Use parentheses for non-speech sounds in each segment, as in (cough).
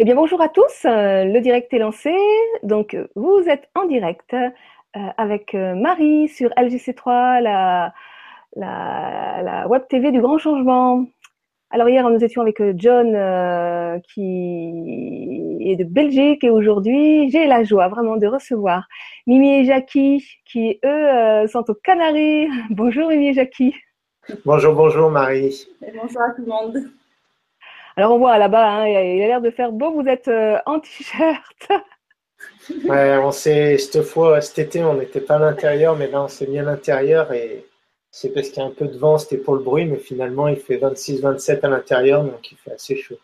Eh bien, bonjour à tous. Euh, le direct est lancé. Donc, vous êtes en direct euh, avec euh, Marie sur LGC3, la, la, la, web TV du grand changement. Alors, hier, nous étions avec John qui est de Belgique et aujourd'hui, j'ai la joie vraiment de recevoir Mimi et Jackie qui, eux, sont aux Canaries. (laughs) Bonjour, Mimi et Jackie. Bonjour, bonjour, Marie. bonjour à tout le monde. Alors on voit là-bas, hein, il a l'air de faire beau. Vous êtes euh, en t-shirt. (laughs) ouais, on s'est cette fois, cet été, on n'était pas à l'intérieur, mais là on s'est mis à l'intérieur et c'est parce qu'il y a un peu de vent, c'était pour le bruit, mais finalement il fait 26-27 à l'intérieur, donc il fait assez chaud.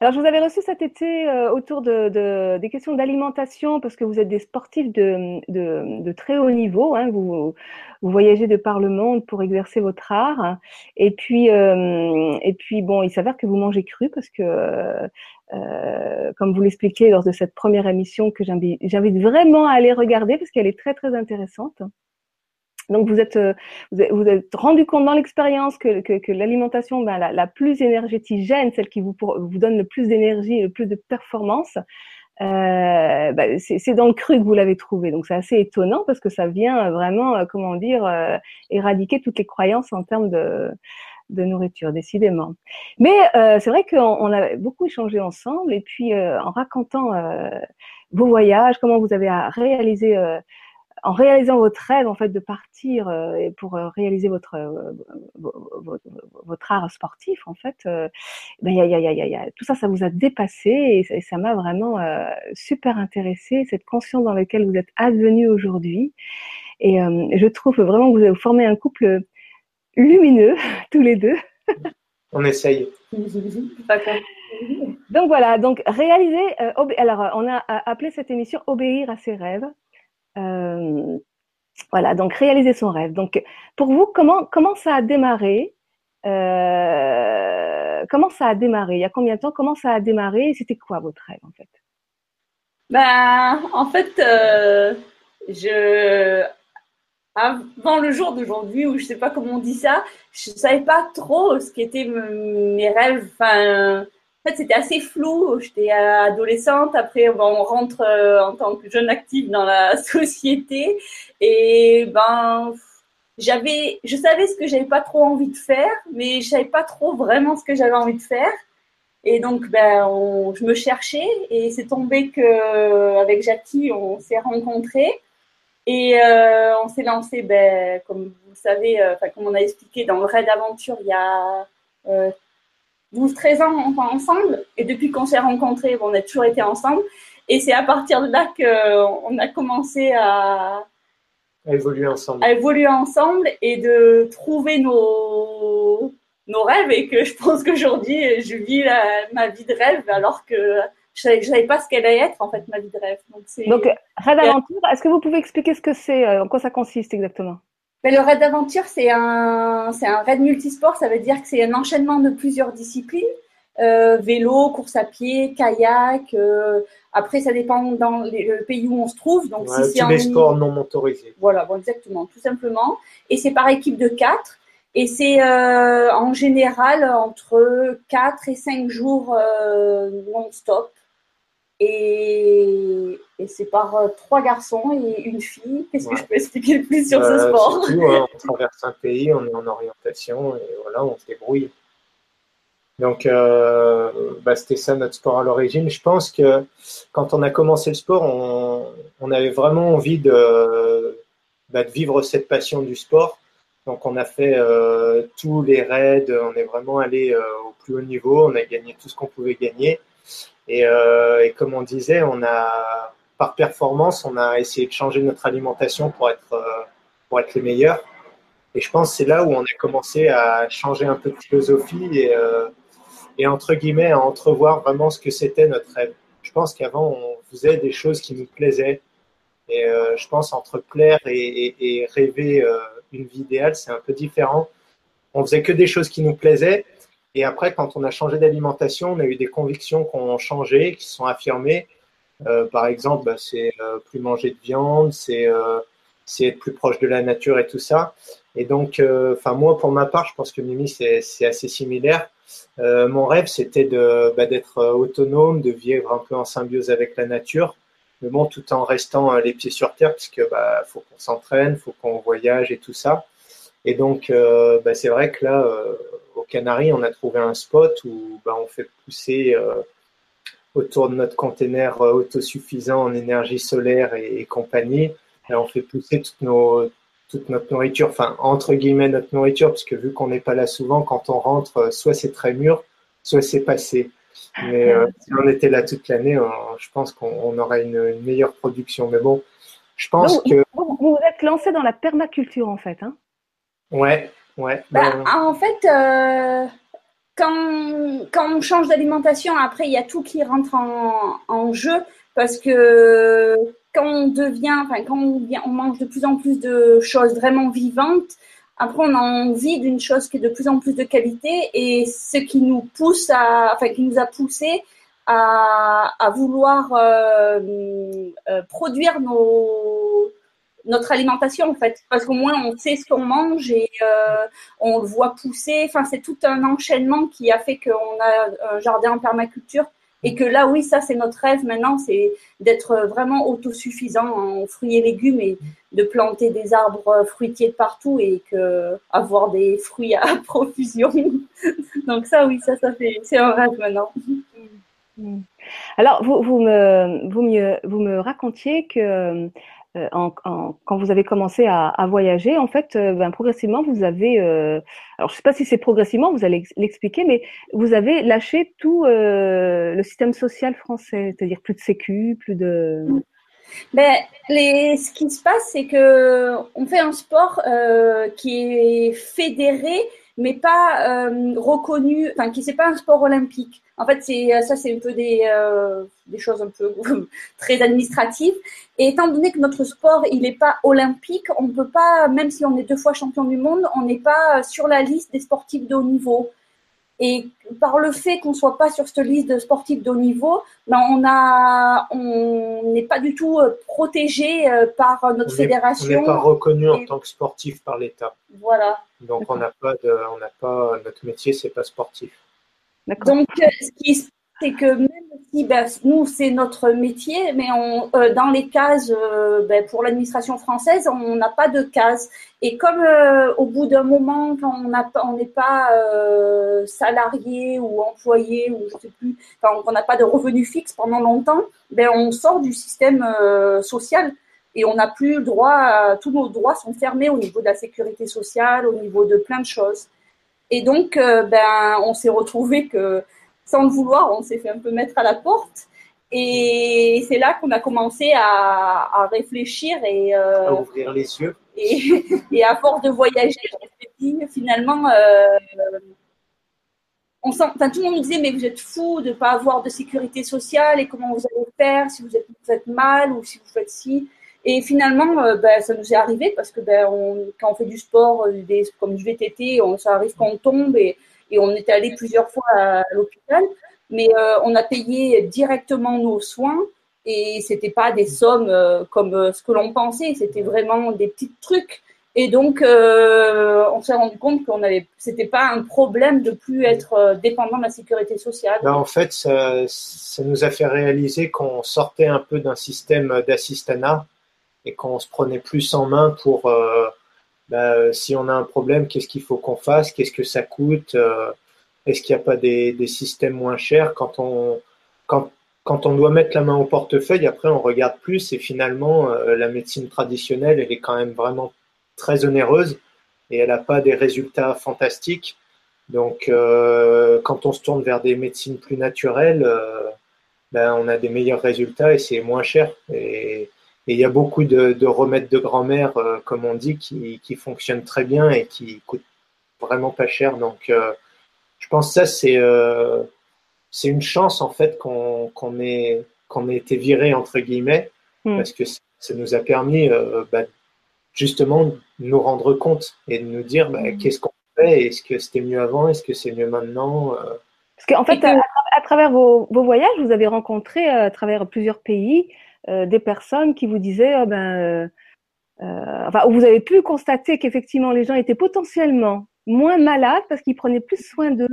Alors, je vous avais reçu cet été euh, autour de, des questions d'alimentation parce que vous êtes des sportifs de, très haut niveau. Hein, vous, vous, voyagez de par le monde pour exercer votre art. Et puis, euh, et puis bon, il s'avère que vous mangez cru parce que, euh, comme vous l'expliquez lors de cette première émission que j'invite vraiment à aller regarder parce qu'elle est très, très intéressante. Donc vous êtes, euh, vous êtes rendu compte dans l'expérience que, que, l'alimentation, ben, la, la, plus énergétigène, celle qui vous, vous donne le plus d'énergie et le plus de performance, euh, ben, c'est dans le cru que vous l'avez trouvé. Donc c'est assez étonnant parce que ça vient vraiment, euh, comment dire, euh, éradiquer toutes les croyances en termes de, de nourriture, décidément. Mais c'est vrai qu'on on a beaucoup échangé ensemble et puis en racontant vos voyages, comment vous avez réalisé en réalisant votre rêve en fait de partir euh, pour euh, réaliser votre, euh, votre, art sportif en fait, ben, y a, y a, y a, tout ça, ça vous a dépassé et, ça m'a vraiment super intéressé cette conscience dans laquelle vous êtes advenu aujourd'hui. Et je trouve vraiment que vous avez formé un couple lumineux (laughs) tous les deux. On essaye. donc voilà, donc réaliser. alors on a appelé cette émission Obéir à ses rêves. Euh, voilà, donc réaliser son rêve. Donc, pour vous, comment comment ça a démarré euh, Comment ça a démarré? Il y a combien de temps? Comment ça a démarré? C'était quoi votre rêve en fait? Ben, en fait, euh, je avant le jour d'aujourd'hui, où je sais pas comment on dit ça, je savais pas trop ce qu'étaient mes rêves. Enfin, en fait, c'était assez flou. J'étais adolescente. Après, on rentre euh, en tant que jeune active dans la (laughs) société. Et ben, j'avais, je savais ce que j'avais pas trop envie de faire, mais je savais pas trop vraiment ce que j'avais envie de faire. Et donc, ben, je me cherchais et c'est tombé que avec Jackie, on s'est rencontrés et euh, on s'est lancé, ben, comme vous savez, euh, enfin comme on a expliqué dans le raid d'aventure il y a 12-13 ans ensemble. Et depuis qu'on s'est rencontrés, on a toujours été ensemble. Et c'est à partir de là qu'on a commencé à, évoluer ensemble. À évoluer ensemble et de trouver nos, nos rêves. Et que je pense qu'aujourd'hui, je vis ma vie de rêve alors que je ne savais pas ce qu'elle allait être, en fait, ma vie de rêve. Donc, Donc rêve d'aventure, est-ce que vous pouvez expliquer ce que c'est, euh, en quoi ça consiste exactement? Mais le raid d'aventure, c'est un, c'est un raid multisport. Ça veut dire que c'est un enchaînement de plusieurs disciplines. Euh, vélo, course à pied, kayak. Euh, après, ça dépend dans le pays où on se trouve. Donc, si c'est un sports non motorisés. Voilà, bon, exactement, tout simplement. Et c'est par équipe de quatre. Et c'est euh, en général entre 4 et 5 jours euh, non-stop. Et, c'est par euh, trois garçons et une fille. Qu'est-ce que je peux expliquer le plus sur ce euh, sport? hein, On traverse un pays, on est en orientation et voilà, on se débrouille. Donc, euh, bah, c'était ça notre sport à l'origine. Je pense que quand on a commencé le sport, on, avait vraiment envie de, bah, de, vivre cette passion du sport. Donc, on a fait tous les raids, on est vraiment allé au plus haut niveau, on a gagné tout ce qu'on pouvait gagner. Euh, et, comme on disait, on a par performance, on a essayé de changer notre alimentation pour être euh, pour être les meilleurs. Et je pense que c'est là où on a commencé à changer un peu de philosophie et, euh, et entre guillemets à entrevoir vraiment ce que c'était notre rêve. Je pense qu'avant on faisait des choses qui nous plaisaient et je pense entre plaire et, et rêver une vie idéale, c'est un peu différent. On faisait que des choses qui nous plaisaient et après, quand on a changé d'alimentation, on a eu des convictions qui ont changé, qui sont affirmées. Euh, par exemple, bah, c'est euh, plus manger de viande, euh, c'est être plus proche de la nature et tout ça. Et donc, enfin moi, pour ma part, je pense que Mimi, c'est assez similaire. mon rêve, c'était bah, d'être autonome, de vivre un peu en symbiose avec la nature, mais bon, tout en restant les pieds sur terre, puisque bah, faut qu'on s'entraîne, faut qu'on voyage et tout ça. Et donc, bah, c'est vrai que là, aux Canaries, on a trouvé un spot où bah, on fait pousser autour de notre container autosuffisant en énergie solaire et, compagnie. Et on fait pousser toute, nos, toute notre nourriture, enfin entre guillemets notre nourriture, parce que vu qu'on n'est pas là souvent, quand on rentre, soit c'est très mûr, soit c'est passé. Mais euh, si on était là toute l'année, je pense qu'on aurait une, meilleure production. Mais bon, je pense que. Vous vous êtes lancé dans la permaculture en fait, hein Ouais, ouais. Bah, en fait, euh, quand, quand on change d'alimentation, après, il y a tout qui rentre en, en jeu parce que quand on devient, enfin, quand on, on mange de plus en plus de choses vraiment vivantes, après, on a envie d'une chose qui est de plus en plus de qualité et ce qui nous pousse à, enfin, qui nous a poussé à, à vouloir euh, euh, produire nos, notre alimentation en fait, parce qu'au moins on sait ce qu'on mange et euh, on le voit pousser. Enfin, c'est tout un enchaînement qui a fait qu'on a un jardin en permaculture et que là, oui, ça c'est notre rêve maintenant, c'est d'être vraiment autosuffisant en fruits et légumes et de planter des arbres fruitiers de partout et que avoir des fruits à (laughs) profusion. Donc ça, oui, ça, ça fait, c'est un rêve maintenant. Alors, vous, vous, me, vous, me, vous me racontiez que euh, quand vous avez commencé à, voyager, en fait, euh, ben, progressivement, vous avez, euh, alors je ne sais pas si c'est progressivement, vous allez l'expliquer, mais vous avez lâché tout le système social français, c'est-à-dire plus de sécu, plus de. Ben, les, ce qui se passe, c'est que on fait un sport qui est fédéré, mais pas reconnu, enfin qui c'est pas un sport olympique. En fait, c'est ça, c'est un peu des, euh, des choses un peu (laughs) très administratives. Et étant donné que notre sport, il n'est pas olympique, on ne peut pas, même si on est deux fois champion du monde, on n'est pas sur la liste des sportifs de haut niveau. Et par le fait qu'on soit pas sur cette liste de sportifs de haut niveau, ben on a, on n'est pas du tout euh, protégé euh, par notre fédération. on n'est pas reconnu en tant que sportif par l'État. Voilà. Donc on n'a pas de, on n'a pas notre métier, c'est pas sportif. Donc, euh, ce qui se c'est que même si ben, nous, c'est notre métier, mais on, euh, dans les cases, euh, ben, pour l'administration française, on n'a pas de cases. Et comme au bout d'un moment, quand on n'est pas salarié ou employé, ou je sais plus, on n'a pas de revenus fixes pendant longtemps, ben, on sort du système social et on n'a plus le droit, tous nos droits sont fermés au niveau de la sécurité sociale, au niveau de plein de choses. Et donc, euh, ben, on s'est retrouvé que, sans le vouloir, on s'est fait un peu mettre à la porte. Et c'est là qu'on a commencé à, réfléchir et euh, à ouvrir les yeux. Et, à force de voyager, dit, finalement, euh, on sent, tout le monde nous disait mais vous êtes fou de ne pas avoir de sécurité sociale et comment vous allez faire si vous êtes, vous êtes mal ou si vous faites ci. Et finalement, euh, ben, ça nous est arrivé parce que ben, on, quand on fait du sport, euh, des, comme du VTT, on, ça arrive quand on tombe et, et on est allé plusieurs fois à, l'hôpital. Mais euh, on a payé directement nos soins et c'était pas des sommes comme ce que l'on pensait, c'était vraiment des petits trucs. Et donc, on s'est rendu compte qu'on avait, c'était pas un problème de plus être dépendant de la sécurité sociale. Ben, en fait, ça, ça, nous a fait réaliser qu'on sortait un peu d'un système d'assistanat et qu'on se prenait plus en main pour euh, bah, si on a un problème, qu'est-ce qu'il faut qu'on fasse, qu'est-ce que ça coûte, euh, est-ce qu'il n'y a pas des, systèmes moins chers quand on quand, quand on doit mettre la main au portefeuille, après on regarde plus et finalement euh, la médecine traditionnelle elle est quand même vraiment très onéreuse et elle n'a pas des résultats fantastiques. Donc quand on se tourne vers des médecines plus naturelles, ben, on a des meilleurs résultats et c'est moins cher. Et il y a beaucoup de, de remèdes de grand-mère, euh, comme on dit, qui, qui, fonctionnent très bien et qui coûtent vraiment pas cher. Donc, euh, je pense que ça, c'est euh, c'est une chance, en fait, qu'on qu'on ait, qu'on ait été viré, entre guillemets, mm. parce que ça nous a permis, bah, justement, de nous rendre compte et de nous dire bah, mm. qu'est-ce qu'on fait, est-ce que c'était mieux avant, est-ce que c'est mieux maintenant? Parce qu'en fait, à, à, travers vos, vos, voyages, vous avez rencontré à travers plusieurs pays euh, des personnes qui vous disaient, oh ben, euh, euh, enfin, vous avez pu constater qu'effectivement les gens étaient potentiellement moins malades parce qu'ils prenaient plus soin d'eux.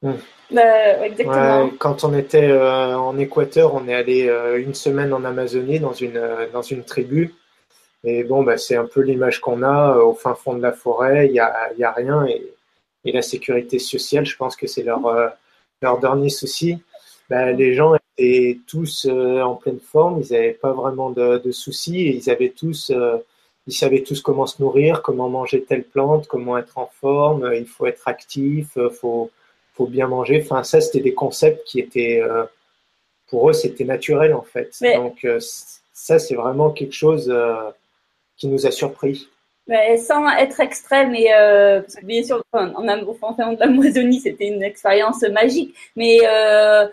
Hmm. Bah, exactement. quand on était en Équateur, on est allé une semaine en Amazonie dans une, dans une tribu. Et bon, bah, c'est un peu l'image qu'on a au fin fond de la forêt, il n'y a, y a rien. Et, et, la sécurité sociale, je pense que c'est leur, leur dernier souci. Bah, les gens étaient tous en pleine forme, ils n'avaient pas vraiment de, de, soucis et ils avaient tous ils savaient tous comment se nourrir, comment manger telle plante, comment être en forme, euh, il faut être actif, il euh, faut, faut bien manger. Enfin, ça, c'était des concepts qui étaient, euh, pour eux, c'était naturel en fait. Donc, ça, c'est vraiment quelque chose qui nous a surpris. Mais sans être extrême, et bien sûr, en, en, en, de l'Amazonie, c'était une expérience magique, mais euh,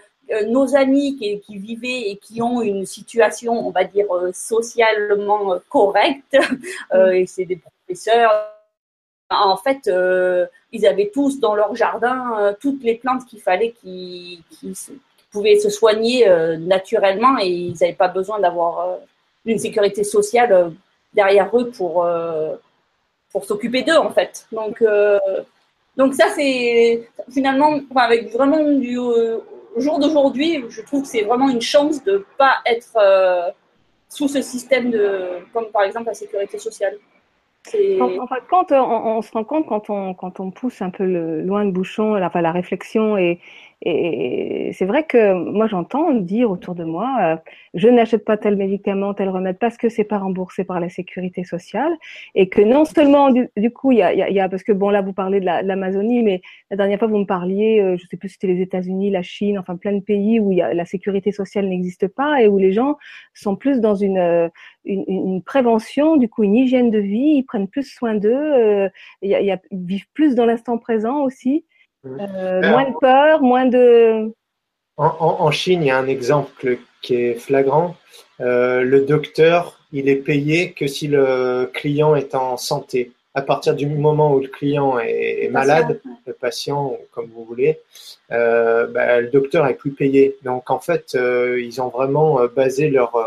nos amis qui, qui, vivaient et qui ont une situation, on va dire, euh, socialement correcte, (laughs) euh, et c'est des professeurs, en fait, ils avaient tous dans leur jardin toutes les plantes qu'il fallait qui, qui, pouvaient se soigner naturellement et ils n'avaient pas besoin d'avoir une sécurité sociale derrière eux pour, pour s'occuper d'eux, en fait. Donc, donc ça, c'est finalement, avec vraiment du au jour d'aujourd'hui, je trouve que c'est vraiment une chance de ne pas être euh, sous ce système de, comme par exemple la sécurité sociale. En, en, on, se rend compte quand on, pousse un peu loin le bouchon, la réflexion et, et c'est vrai que moi, j'entends dire autour de moi, euh, je n'achète pas tel médicament, tel remède parce que c'est pas remboursé par la sécurité sociale, et que non seulement du, coup, il y a, y a, parce que bon là, vous parlez de l'Amazonie, mais la dernière fois vous me parliez, euh, je sais plus si c'était les États-Unis, la Chine, enfin plein de pays où y a, la sécurité sociale n'existe pas et où les gens sont plus dans une, euh, une, une, prévention, du coup une hygiène de vie, ils prennent plus soin d'eux, euh, y a, y a, ils vivent plus dans l'instant présent aussi. Euh, moins de peur, moins de... En, Chine, il y a un exemple qui est flagrant. Euh, le docteur, il est payé que si le client est en santé. À partir du moment où le client est, malade, le patient, comme vous voulez, euh, bah, le docteur est plus payé. Donc en fait, ils ont vraiment basé leur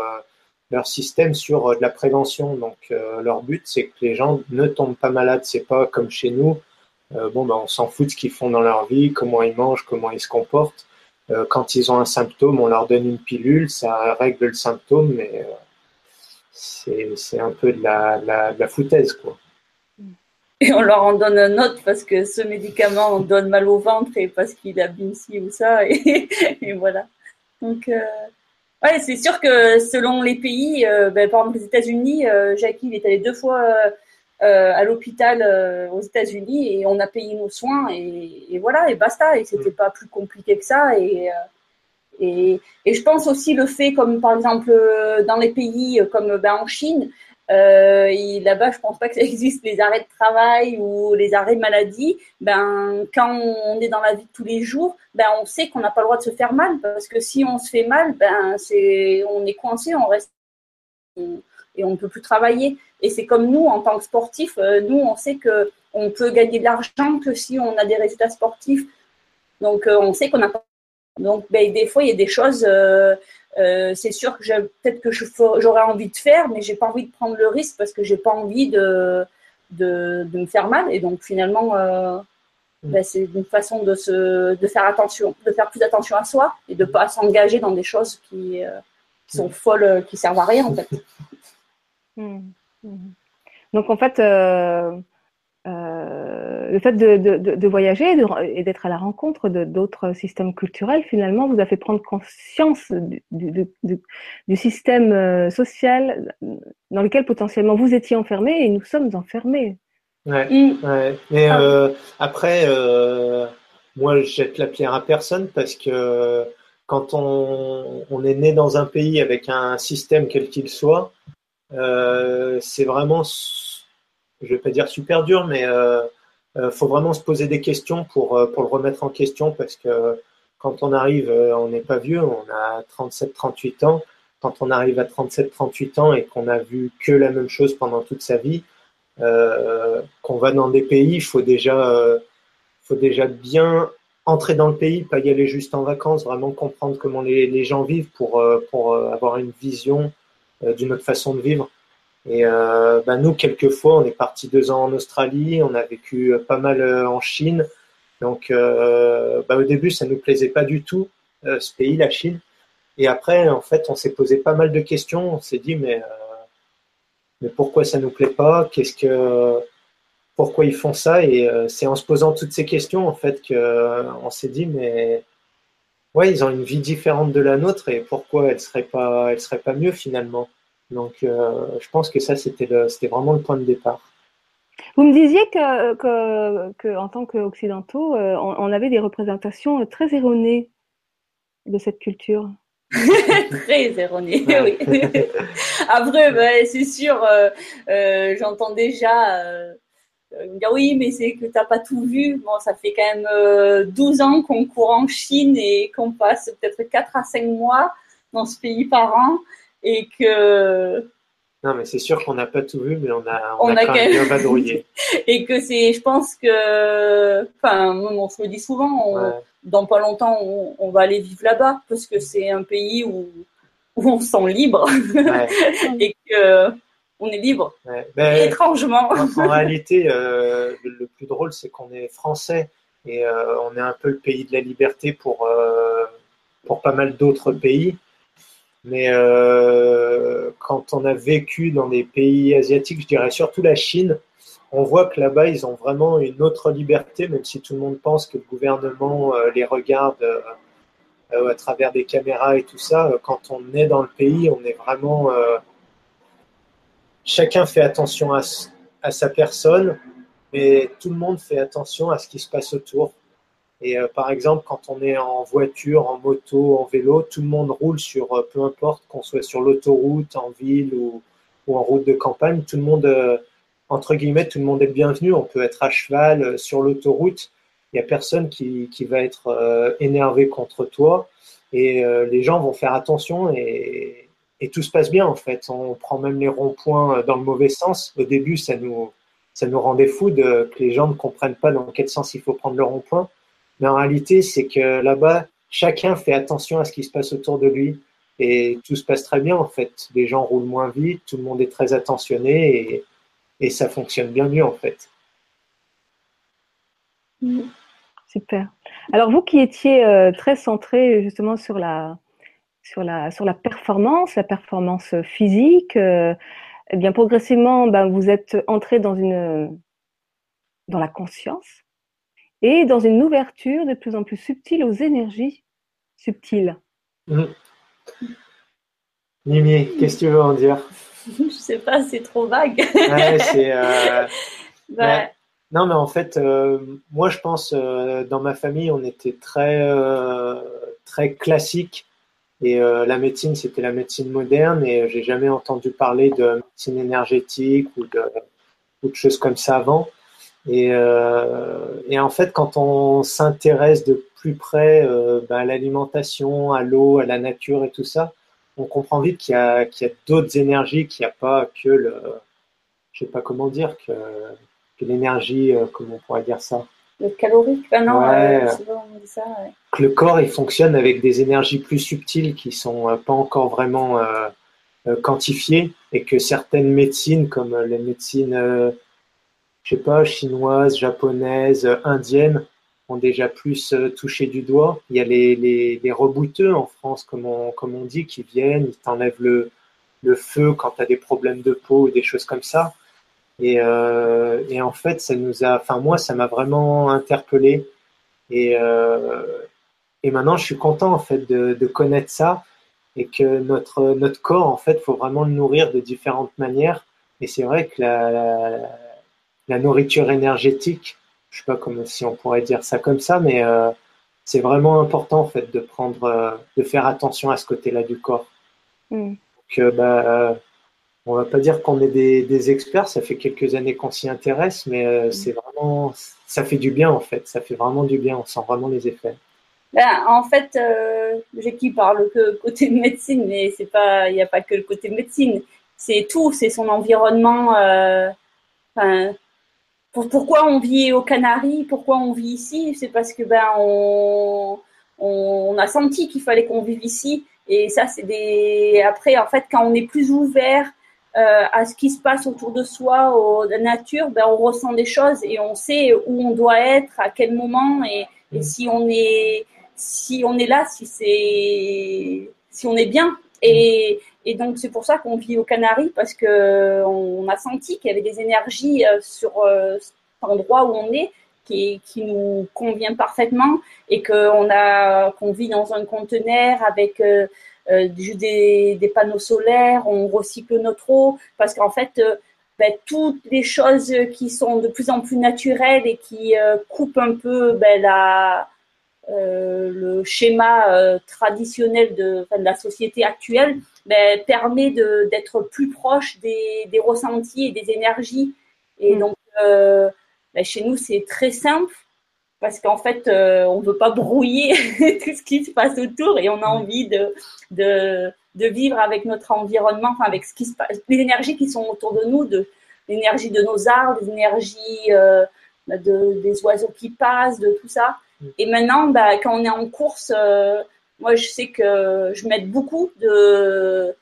leur système sur de la prévention. Donc leur but, c'est que les gens ne tombent pas malades. C'est pas comme chez nous euh, bon, ben, on s'en fout de ce qu'ils font dans leur vie, comment ils mangent, comment ils se comportent. Euh, quand ils ont un symptôme, on leur donne une pilule, ça règle le symptôme, mais euh, c'est un peu de la, la, foutaise, quoi. (laughs) Et on leur en donne un autre parce que ce médicament on donne mal au ventre et parce qu'il a ci ou ça, (laughs) et, voilà. Donc, ouais, c'est sûr que selon les pays, ben, par exemple les États-Unis, Jackie, il est allé deux fois euh, à l'hôpital euh, aux États-Unis et on a payé nos soins et, voilà et basta et c'était pas plus compliqué que ça et, euh, et, je pense aussi le fait comme par exemple dans les pays comme ben, en Chine là-bas, je pense pas que ça (laughs) existe les arrêts de travail ou les arrêts maladie. Ben, quand on est dans la vie de tous les jours, ben, on sait qu'on n'a pas le droit de se faire mal parce que si on se fait mal, ben, c'est, on est coincé, on reste et on ne peut plus travailler. Et c'est comme nous, en tant que sportifs, euh, nous, on sait que on peut gagner de l'argent que si on a des résultats sportifs. Donc, euh, on sait qu'on n'a pas. Donc, ben, des fois, il y a des choses, euh, c'est sûr que peut-être que j'aurais envie de faire, mais j'ai pas envie de prendre le risque parce que j'ai pas envie de, de, me faire mal. Et donc, finalement, mm. ben, c'est une façon de, se, de faire attention, de faire plus attention à soi et de pas s'engager dans des choses qui, qui sont mm. folles, qui servent à rien, en fait. (laughs) Mm. Mhm. Donc en fait, euh, euh, le fait de, voyager et d'être à la rencontre d'autres systèmes culturels, finalement, vous a fait prendre conscience du, système euh, social dans lequel potentiellement vous étiez enfermé et nous sommes enfermés. Ouais, mm. Mais ah après, moi, je jette la pierre à personne parce que quand on, on est né dans un pays avec un système quel qu'il soit, c'est vraiment, je vais pas dire super dur, mais euh, euh, faut vraiment se poser des questions pour, pour le remettre en question parce que quand on arrive, on n'est pas vieux, on a 37-38 ans. Quand on arrive à 37-38 ans et qu'on a vu que la même chose pendant toute sa vie, euh, qu'on va dans des pays, il faut déjà, euh, faut déjà bien entrer dans le pays, pas y aller juste en vacances, vraiment comprendre comment les, les gens vivent pour, pour avoir une vision euh, d'une autre façon de vivre. Et euh, ben nous, quelquefois, on est parti deux ans en Australie, on a vécu euh, pas mal en Chine. Donc, bah, au début, ça nous plaisait pas du tout, ce pays, la Chine. Et après, en fait, on s'est posé pas mal de questions. On s'est dit, mais, mais pourquoi ça nous plaît pas? Qu'est-ce que pourquoi ils font ça? Et c'est en se posant toutes ces questions, en fait, qu'on s'est dit, mais ouais, ils ont une vie différente de la nôtre et pourquoi elle serait pas, elle serait pas mieux finalement. Donc, je pense que ça, c'était c'était vraiment le point de départ. Vous me disiez que, que, que en tant qu'occidentaux, euh, on, avait des représentations très erronées de cette culture. (laughs) très erronées, oui. (laughs) Après, ben, c'est sûr, euh, euh, j'entends déjà me dire oui, mais c'est que tu n'as pas tout vu. Bon, ça fait quand même 12 ans qu'on court en Chine et qu'on passe peut-être 4 à 5 mois dans ce pays par an et que non, mais c'est sûr qu'on n'a pas tout vu, mais on a, on, a, quand même bien vadrouillé. (laughs) Et que c'est, je pense que, enfin, on se le dit souvent, dans pas longtemps, on, va aller vivre là-bas parce que c'est un pays où, où on se sent libre (laughs) et que on est libre. Ben, étrangement. En, (laughs) réalité, euh, le, plus drôle, c'est qu'on est français et euh, on est un peu le pays de la liberté pour, euh, pour pas mal d'autres pays. Mais quand on a vécu dans des pays asiatiques, je dirais surtout la Chine, on voit que là-bas, ils ont vraiment une autre liberté, même si tout le monde pense que le gouvernement les regarde à travers des caméras et tout ça. Quand on est dans le pays, on est vraiment... chacun fait attention à, sa personne, mais tout le monde fait attention à ce qui se passe autour. Et euh, par exemple, quand on est en voiture, en moto, en vélo, tout le monde roule sur, euh, peu importe qu'on soit sur l'autoroute, en ville ou, ou, en route de campagne, tout le monde, euh, entre guillemets, tout le monde est bienvenu. On peut être à cheval sur l'autoroute. Il n'y a personne qui, qui va être énervé contre toi. Et les gens vont faire attention et, et tout se passe bien en fait. On prend même les ronds-points dans le mauvais sens. Au début, ça nous, ça nous rendait fou de, que les gens ne comprennent pas dans quel sens il faut prendre le rond-point. Mais en réalité, c'est que là-bas, chacun fait attention à ce qui se passe autour de lui et tout se passe très bien en fait. Les gens roulent moins vite, tout le monde est très attentionné et, et ça fonctionne bien mieux en fait. Super. Alors vous qui étiez euh, très centré justement sur la, sur la, sur la performance, la performance physique, euh, eh bien progressivement, ben, vous êtes entré dans une dans la conscience et dans une ouverture de plus en plus subtile aux énergies subtiles. Mmh. Mimi, qu'est-ce que tu veux en dire? (laughs) Je ne sais pas, c'est trop vague. Euh, (laughs) non, mais en fait, euh, moi je pense, euh, dans ma famille, on était très, très classique. Et la médecine, c'était la médecine moderne. Et j'ai jamais entendu parler de médecine énergétique ou de, choses comme ça avant. Et, euh, et, en fait, quand on s'intéresse de plus près euh, ben, à l'alimentation, à l'eau, à la nature et tout ça, on comprend vite qu'il y a, qu'il y a d'autres énergies, qu'il n'y a pas que le, je sais pas comment dire, que, que l'énergie, euh, comment on pourrait dire ça Le calorique, ben non, ouais, on dit ça, ouais. Que le corps, il fonctionne avec des énergies plus subtiles qui sont pas encore vraiment quantifiées et que certaines médecines, comme les médecines je sais pas, chinoises, japonaises, indiennes ont déjà plus euh, touché du doigt. Il y a les, les, les rebouteux en France, comme on, comme on dit, qui viennent, ils t'enlèvent le, le feu quand tu as des problèmes de peau ou des choses comme ça. Et, euh, et en fait, ça nous a, enfin moi, ça m'a vraiment interpellé. Et, euh, et maintenant, je suis content en fait de, de connaître ça et que notre notre corps, en fait, faut vraiment le nourrir de différentes manières. Et c'est vrai que la, la la nourriture énergétique. Je sais pas comment si on pourrait dire ça comme ça, mais euh, c'est vraiment important en fait de prendre, de faire attention à ce côté-là du corps. Mm. Que bah, on va pas dire qu'on est des, experts, ça fait quelques années qu'on s'y intéresse, mais euh, mm. c'est vraiment, ça fait du bien en fait, ça fait vraiment du bien, on sent vraiment les effets. Ben, en fait, j'ai qui parle que côté (laughs) médecine, mais c'est pas, il n'y a pas que le côté médecine, c'est tout, c'est son environnement. Enfin, pourquoi on vit aux Canaries, pourquoi on vit ici, c'est parce que ben on, on, a senti qu'il fallait qu'on vive ici. Et ça, c'est des. Après, en fait, quand on est plus ouvert, euh, à ce qui se passe autour de soi, au, la nature, ben, on ressent des choses et on sait où on doit être, à quel moment et, et si on est si on est là, si c'est si on est bien. Et, et donc c'est pour ça qu'on vit aux Canaries parce que on a senti qu'il y avait des énergies euh, sur euh, cet endroit où on est qui, qui nous convient parfaitement et qu'on a qu'on vit dans un conteneur avec euh, euh, des, des, panneaux solaires, on recycle notre eau parce qu'en fait euh, ben, toutes les choses qui sont de plus en plus naturelles et qui coupent un peu ben, la euh, le schéma euh, traditionnel de, de, la société actuelle ben, permet d'être plus proche des, des, ressentis et des énergies. Et mm. donc, euh, chez nous, c'est très simple parce qu'en fait, euh, on ne veut pas brouiller (laughs) tout ce qui se passe autour et on a mm. envie de, de, de vivre avec notre environnement, enfin, avec ce qui se passe, les énergies qui sont autour de nous, de l'énergie de nos arbres, l'énergie euh, de, des oiseaux qui passent, de tout ça. Et maintenant, bah, quand on est en course, euh, moi, je sais que je m'aide beaucoup de,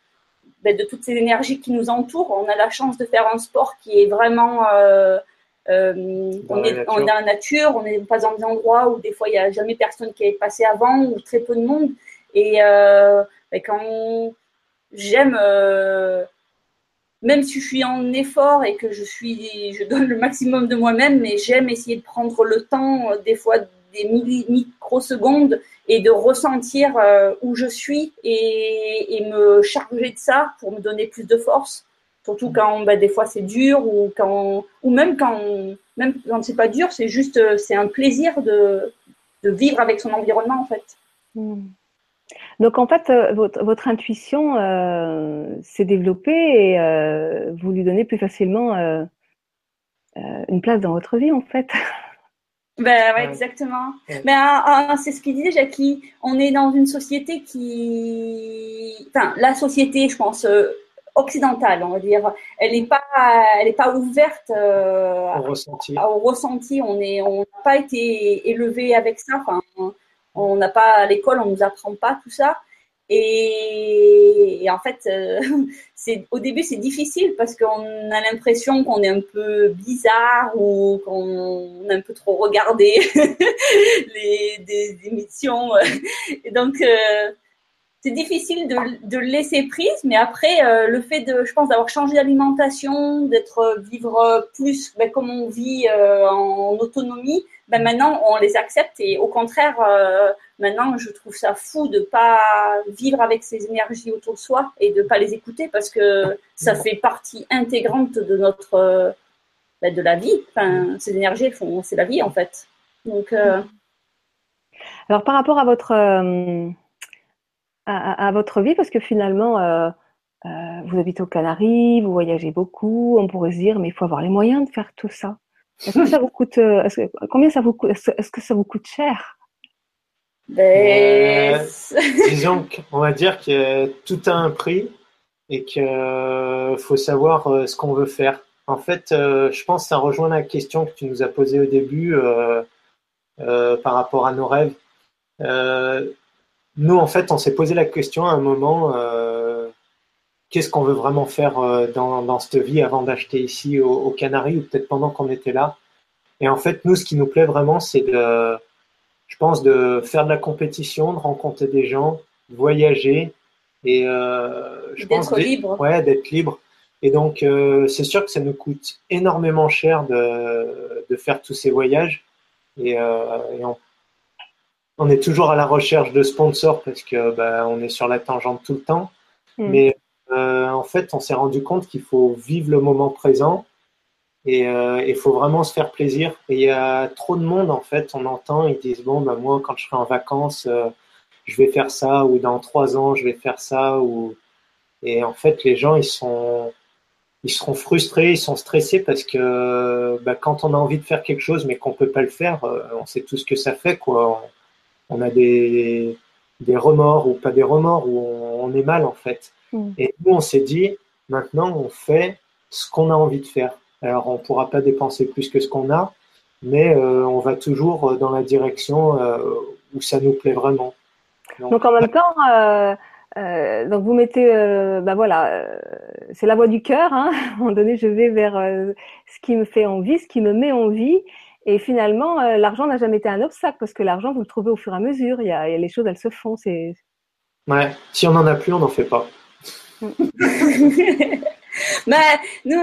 bah, de toutes ces énergies qui nous entourent. On a la chance de faire un sport qui est vraiment. Euh, on, est, dans la nature, on n'est pas dans des endroits où des fois il n'y a jamais personne qui est passé avant ou très peu de monde. Et euh, quand j'aime, euh, même si je suis en effort et que je suis, je donne le maximum de moi-même, mais j'aime essayer de prendre le temps des fois des microsecondes et de ressentir où je suis et, me charger de ça pour me donner plus de force. Surtout quand bah, des fois c'est dur ou quand ou même quand même quand c'est pas dur, c'est juste euh, c'est un plaisir de, de, vivre avec son environnement en fait. Hmm. Donc en fait, euh, votre, votre intuition s'est développée et vous lui donnez plus facilement une place dans votre vie en fait. (laughs) Ben ouais, exactement. Ben, ah, ah, c'est ce qu'il disait Jackie. On est dans une société qui, enfin, la société, je pense, euh, occidentale, on va dire, elle n'est pas, elle est pas ouverte euh, au ressenti. au ressenti. On est, on n'a pas été élevé avec ça. Enfin, on n'a pas à l'école, on nous apprend pas tout ça. Et, et en fait, euh, (laughs) c'est au début c'est difficile parce qu'on a l'impression qu'on est un peu bizarre ou qu'on a un peu trop regardé (laughs) les des émissions. Et donc euh, c'est difficile de, de, laisser prise, mais après euh, le fait de, je pense, d'avoir changé d'alimentation, d'être vivre plus ben, comme on vit en autonomie, ben maintenant on les accepte et au contraire euh, maintenant je trouve ça fou de pas vivre avec ces énergies autour de soi et de pas les écouter parce que ça fait partie intégrante de notre euh, ben, de la vie. Enfin ces énergies font c'est la vie en fait. Donc euh... alors par rapport à votre euh, à, à, votre vie parce que finalement euh, vous habitez aux Canaries vous voyagez beaucoup on pourrait se dire mais il faut avoir les moyens de faire tout ça est-ce que ça vous coûte euh, que, Combien ça vous coûte Est-ce que ça vous coûte cher? Ben... euh, Disons qu'on va dire que tout a un prix et qu'il euh, faut savoir euh, ce qu'on veut faire. En fait, je pense que ça rejoint la question que tu nous as posée au début par rapport à nos rêves. Nous, en fait, on s'est posé la question à un moment qu'est-ce qu'on veut vraiment faire euh, dans, dans cette vie avant d'acheter ici aux au Canaries ou peut-être pendant qu'on était là. Et en fait, nous, ce qui nous plaît vraiment, c'est de, je pense, de faire de la compétition, de rencontrer des gens, de voyager et euh, je pense libre. Ouais, d'être libre. Et donc, euh, c'est sûr que ça nous coûte énormément cher de, de faire tous ces voyages. Et, euh, et on, on, est toujours à la recherche de sponsors parce que bah, on est sur la tangente tout le temps. Mm. Mais euh, en fait, on s'est rendu compte qu'il faut vivre le moment présent et euh, il faut vraiment se faire plaisir. Et il y a trop de monde, en fait, on entend, ils disent, bon, bah, moi, quand je serai en vacances, euh, je vais faire ça, ou dans trois ans, je vais faire ça, ou... Et en fait, les gens, ils sont, ils seront frustrés, ils sont stressés parce que bah, quand on a envie de faire quelque chose mais qu'on peut pas le faire, on sait tout ce que ça fait, quoi. On, a des, des remords ou pas des remords, ou on est mal, en fait. Mm. Et nous, on s'est dit, maintenant, on fait ce qu'on a envie de faire. Alors, on ne pourra pas dépenser plus que ce qu'on a, mais euh, on va toujours dans la direction euh, où ça nous plaît vraiment. Donc, en même temps, euh, Euh, donc vous mettez, euh, ben voilà, euh, c'est la voie du cœur. Hein. (laughs) À un moment donné, je vais vers euh, ce qui me fait envie, ce qui me met envie. Et finalement, euh, l'argent n'a jamais été un obstacle parce que l'argent, vous le trouvez au fur et à mesure. Il y a, il y a les choses, elles se font. C'est Ouais. Si on n'en a plus, on n'en fait pas. (laughs) bah, nous,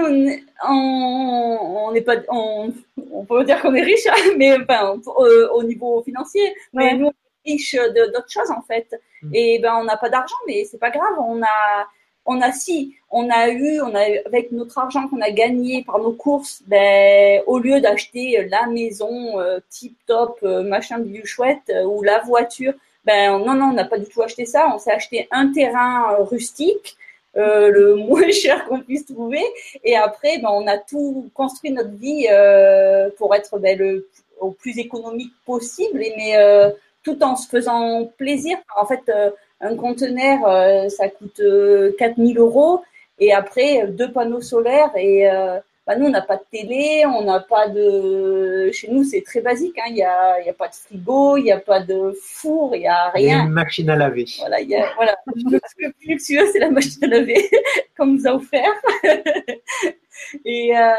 on n'est pas, on, on peut dire qu'on est riche, hein, mais enfin, au, au niveau financier. Mais Ouais. nous, on est riche de- d'autres choses en fait. Mm. Et ben, on n'a pas d'argent, mais c'est pas grave. On a, on a si, on a eu, on a avec notre argent qu'on a gagné par nos courses, ben, au lieu d'acheter la maison euh, tip top, euh, machin du chouette euh, ou la voiture, ben non non, on n'a pas du tout acheté ça. On s'est acheté un terrain euh, rustique. euh, le (laughs) moins cher qu'on puisse trouver et après ben, on a tout construit notre vie euh, pour être ben, le au plus économique possible et mais euh, tout en se faisant plaisir en fait euh, un conteneur euh, ça coûte euh, 4000 euros et après euh, deux panneaux solaires et euh, bah, nous on n'a pas de télé on n'a pas de chez nous c'est très basique hein. il y a il y a pas de frigo il n'y a pas de four il y a Il y a rien une machine à laver. voilà, il y a, voilà. Le, (laughs) le plus luxueux, c'est la machine à laver (laughs) qu'on nous a offert. (laughs) Et euh,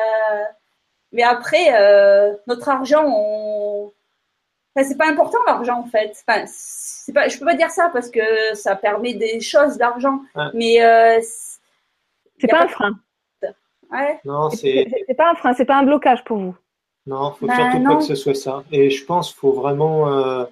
mais après, euh, notre argent, on... enfin, c'est pas important l'argent en fait. Enfin, c'est pas, je peux pas dire ça parce que ça permet des choses d'argent, Ouais. mais euh, c'est- pas pas un frein. ouais. Non, c'est C'est pas un frein, c'est pas un blocage pour vous. non, faut Bah, surtout non. pas que ce soit ça. Et je pense faut vraiment, euh,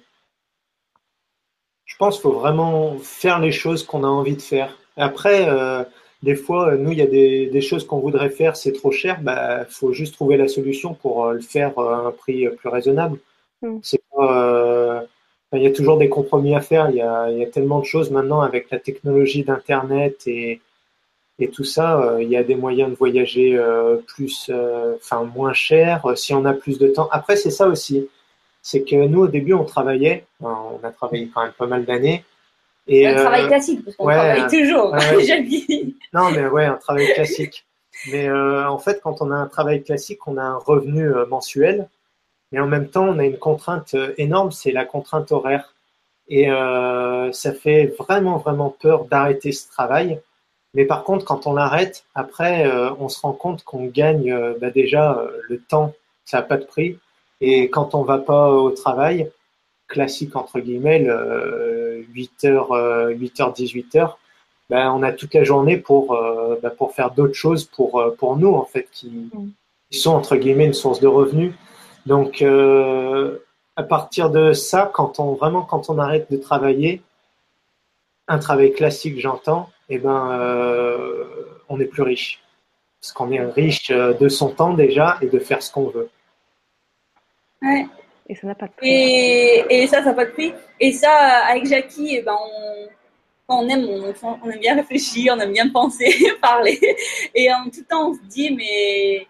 je pense faut vraiment faire les choses qu'on a envie de faire. Après, euh, des fois, nous, il y a des, des choses qu'on voudrait faire, c'est trop cher. Bah, faut juste trouver la solution pour le faire à un prix plus raisonnable. Mm. C'est il y a toujours des compromis à faire. Il y a, il y a tellement de choses maintenant avec la technologie d'Internet et et tout ça, euh, il y a des moyens de voyager euh, plus, euh, enfin moins cher, si on a plus de temps. Après, c'est ça aussi, c'est que nous au début on travaillait, enfin, on a travaillé quand même pas mal d'années. Et Un travail classique parce qu'on ouais, travaille toujours. (laughs) ouais. J'ai dit. non, mais ouais, un travail classique. Mais en fait, quand on a un travail classique, on a un revenu mensuel, mais en même temps, on a une contrainte euh, énorme, c'est la contrainte horaire. Et euh, ça fait vraiment, vraiment peur d'arrêter ce travail. Mais par contre, quand on l'arrête, après, euh, on se rend compte qu'on gagne euh, bah, déjà euh, le temps, ça n'a pas de prix. Et quand on va pas au travail, classique entre guillemets, le, 8h, 8h, 18h, ben, on a toute la journée pour, euh, ben, pour faire d'autres choses pour, pour nous, en fait, qui, Mm. qui sont, entre guillemets, une source de revenus. Donc, euh, à partir de ça, quand on, vraiment, quand on arrête de travailler, un travail classique, j'entends, eh ben, euh, on est plus riche. Parce qu'on est riche euh, de son temps déjà et de faire ce qu'on veut. Ouais. Et ça n'a pas de prix. Et, et ça, ça n'a pas de prix. Et ça, avec Jackie, eh ben, on aime, on, on aime bien réfléchir, on aime bien (laughs) penser, (laughs) parler. Et en tout temps, on se dit, mais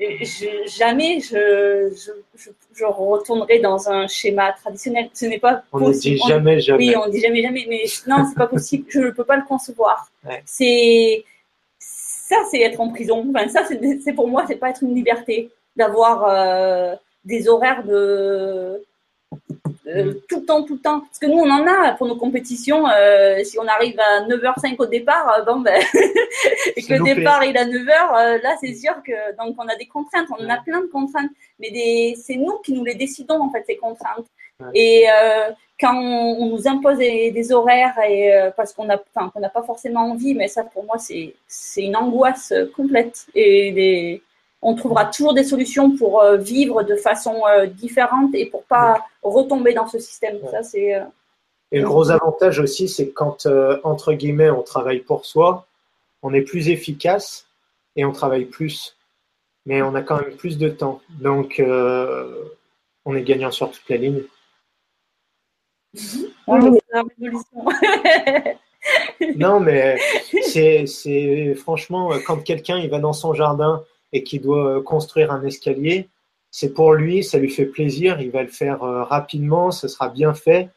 je- jamais je, je, je, je retournerai dans un schéma traditionnel. Ce n'est pas On ne possible. dit On- jamais, jamais. oui, on dit jamais, jamais, mais non, c'est pas possible. Je ne peux pas le concevoir. Ouais. C'est ça, c'est être en prison. Enfin, ça, c'est c'est pour moi, c'est pas être une liberté d'avoir euh, des horaires de euh, Mm. tout le temps, tout le temps. Parce que nous, on en a pour nos compétitions. euh, si on arrive à 9h05 au départ, euh, bon, ben, (laughs) et que le départ il est à 9h, là, c'est sûr que donc on a des contraintes. On en a Ouais. plein de contraintes, mais des, c'est nous qui nous les décidons en fait ces contraintes. Ouais. Et euh, quand on, on nous impose des, des horaires et euh, parce qu'on a, qu'on n'a pas forcément envie, mais ça pour moi c'est c'est une angoisse euh, complète. Et des, on trouvera toujours des solutions pour euh, vivre de façon euh, différente et pour pas retomber dans ce système. Ouais. Ça c'est euh, Et le gros avantage aussi, c'est quand, entre guillemets, on travaille pour soi, on est plus efficace et on travaille plus. Mais on a quand même plus de temps. Donc, euh, on est gagnant sur toute (laughs) la ligne. Non, mais (laughs) c'est, franchement, quand quelqu'un il va dans son jardin et qu'il doit euh, construire un escalier, c'est pour lui, ça lui fait plaisir, il va le faire euh, rapidement, ça sera bien fait.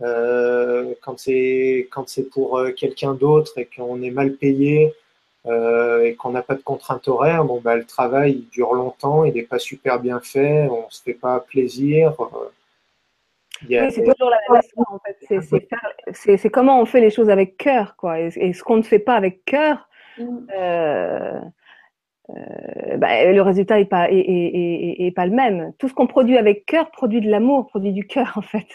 Euh, quand c'est quand c'est pour quelqu'un d'autre et qu'on est mal payé euh, et qu'on n'a pas de contrainte horaire, bon bah le travail il dure longtemps, il n'est pas super bien fait, on se fait pas plaisir. euh. c'est toujours la même chose, en fait. C'est comment on fait les choses avec cœur, quoi. Et, ce qu'on ne fait pas avec cœur, mm. euh, bah, le résultat n'est pas, est, pas le même. Tout ce qu'on produit avec cœur produit de l'amour, produit du cœur, en fait.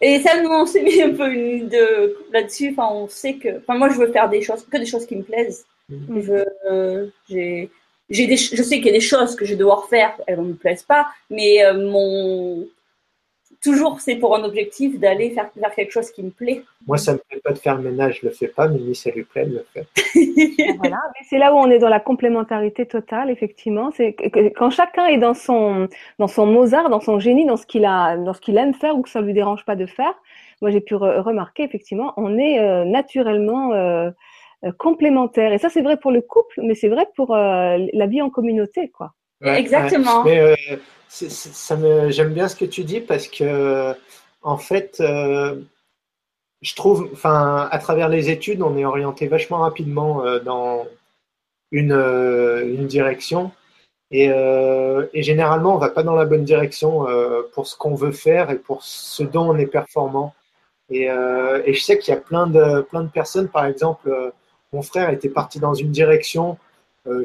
Et ça, nous, on s'est mis un peu de, là-dessus. Enfin, on sait que. Enfin, moi, je veux faire des choses, que des choses qui me plaisent. Mm. Je, euh, j'ai, j'ai des, je sais qu'il y a des choses que je dois refaire, elles ne me plaisent pas, mais euh, mon, toujours, c'est pour un objectif d'aller faire, faire, quelque chose qui me plaît. Moi, ça ne me plaît pas de faire le ménage, je ne le fais pas. Mimi, ça lui plaît, elle le fait. (laughs) voilà, c'est là où on est dans la complémentarité totale, effectivement. C'est quand chacun est dans son, dans son Mozart, dans son génie, dans ce qu'il a, dans ce qu'il aime faire ou que ça ne lui dérange pas de faire. Moi, j'ai pu remarquer, effectivement, on est euh, naturellement euh, euh, complémentaires. Et ça, c'est vrai pour le couple, mais c'est vrai pour la vie en communauté, quoi. Exactement ça me, j'aime bien ce que tu dis parce que, en fait, euh, je trouve, enfin, à travers les études, on est orienté vachement rapidement euh, dans une, euh, une direction. Et, et, généralement, on va pas dans la bonne direction pour ce qu'on veut faire et pour ce dont on est performant. Et, et je sais qu'il y a plein de, plein de personnes, par exemple, mon frère était parti dans une direction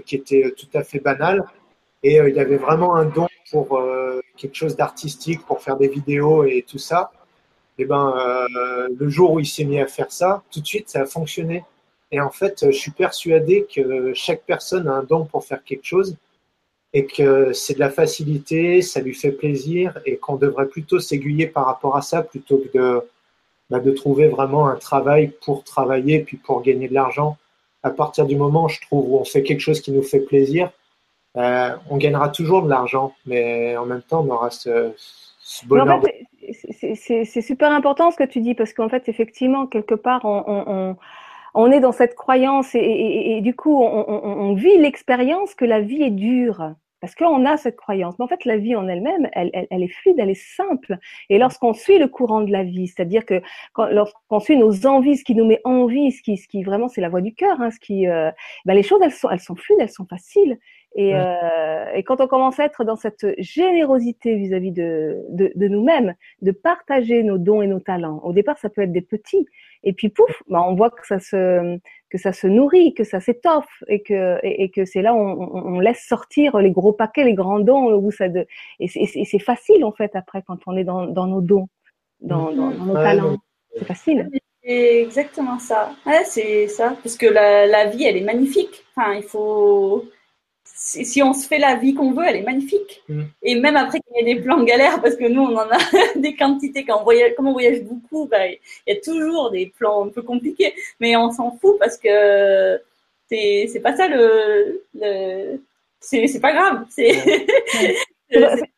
qui était tout à fait banale et il avait vraiment un don pour euh, quelque chose d'artistique, pour faire des vidéos et tout ça, et ben euh, le jour où il s'est mis à faire ça, tout de suite ça a fonctionné. Et en fait, je suis persuadé que chaque personne a un don pour faire quelque chose et que c'est de la facilité, ça lui fait plaisir et qu'on devrait plutôt s'aiguiller par rapport à ça plutôt que de, bah, de trouver vraiment un travail pour travailler puis pour gagner de l'argent. À partir du moment, je trouve, où on fait quelque chose qui nous fait plaisir, euh, on gagnera toujours de l'argent, mais en même temps, on aura ce, bonheur. c'est super important ce que tu dis, parce qu'en fait, effectivement, quelque part, on, est dans cette croyance et, du coup, on, vit l'expérience que la vie est dure. Parce qu'on a cette croyance. Mais en fait, la vie en elle-même, elle, est fluide, elle est simple. Et lorsqu'on suit le courant de la vie, c'est-à-dire que lorsqu'on suit nos envies, ce qui nous met envie, ce qui, ce qui vraiment, c'est la voie du cœur, hein, ce qui, euh, ben, les choses, elles sont, elles sont fluides, elles sont faciles. Et, euh, et, quand on commence à être dans cette générosité vis-à-vis de, de, de nous-mêmes, de partager nos dons et nos talents, au départ ça peut être des petits, et puis pouf, bah, on voit que ça se que ça se nourrit, que ça s'étoffe, et que et, et que c'est là où on, on, laisse sortir les gros paquets, les grands dons, où ça de, et c'est facile en fait après quand on est dans, dans nos dons, dans, dans, nos talents, c'est facile. C'est exactement ça. Ouais, c'est ça, parce que la, la vie elle est magnifique. Enfin, il faut si, on se fait la vie qu'on veut, elle est magnifique. Mm. Et même après qu'il y ait des plans galères, parce que nous, on en a (laughs) des quantités, quand on voyage, comme on voyage beaucoup, bah, il y a toujours des plans un peu compliqués. Mais on s'en fout parce que c'est pas ça le. le c'est pas grave. C'est. (laughs)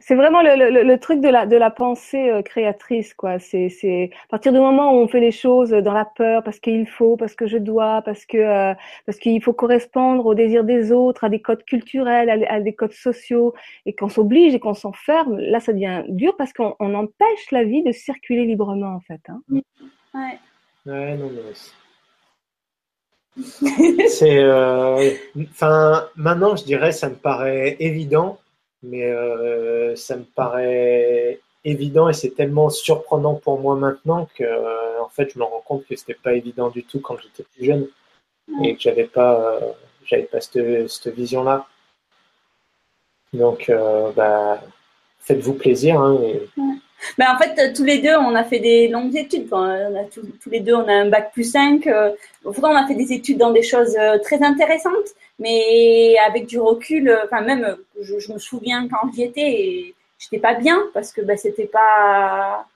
c'est vraiment le, truc de la, de la pensée euh, créatrice, quoi. C'est, c'est à partir du moment où on fait les choses dans la peur, parce qu'il faut, parce que je dois, parce que euh, parce qu'il faut correspondre aux désirs des autres, à des codes culturels, à, des codes sociaux, et qu'on s'oblige et qu'on s'enferme, là, ça devient dur parce qu'on empêche la vie de circuler librement, en fait. Hein. Ouais. Ouais, non, mais c'est, (laughs) euh, enfin, maintenant, je dirais, ça me paraît évident mais euh, ça me paraît évident et c'est tellement surprenant pour moi maintenant que euh, en fait je me rends compte que c'était pas évident du tout quand j'étais plus jeune. Et que j'avais pas euh, j'avais pas cette, cette vision là donc bah faites-vous plaisir hein, ben, en fait, tous les deux, on a fait des longues études. A tous, les deux, on a un bac plus 5. Euh, on a fait des études dans des choses euh, très intéressantes, mais avec du recul, euh, enfin même, je, me souviens quand j'y étais, j'étais pas bien parce que ben, c'était pas,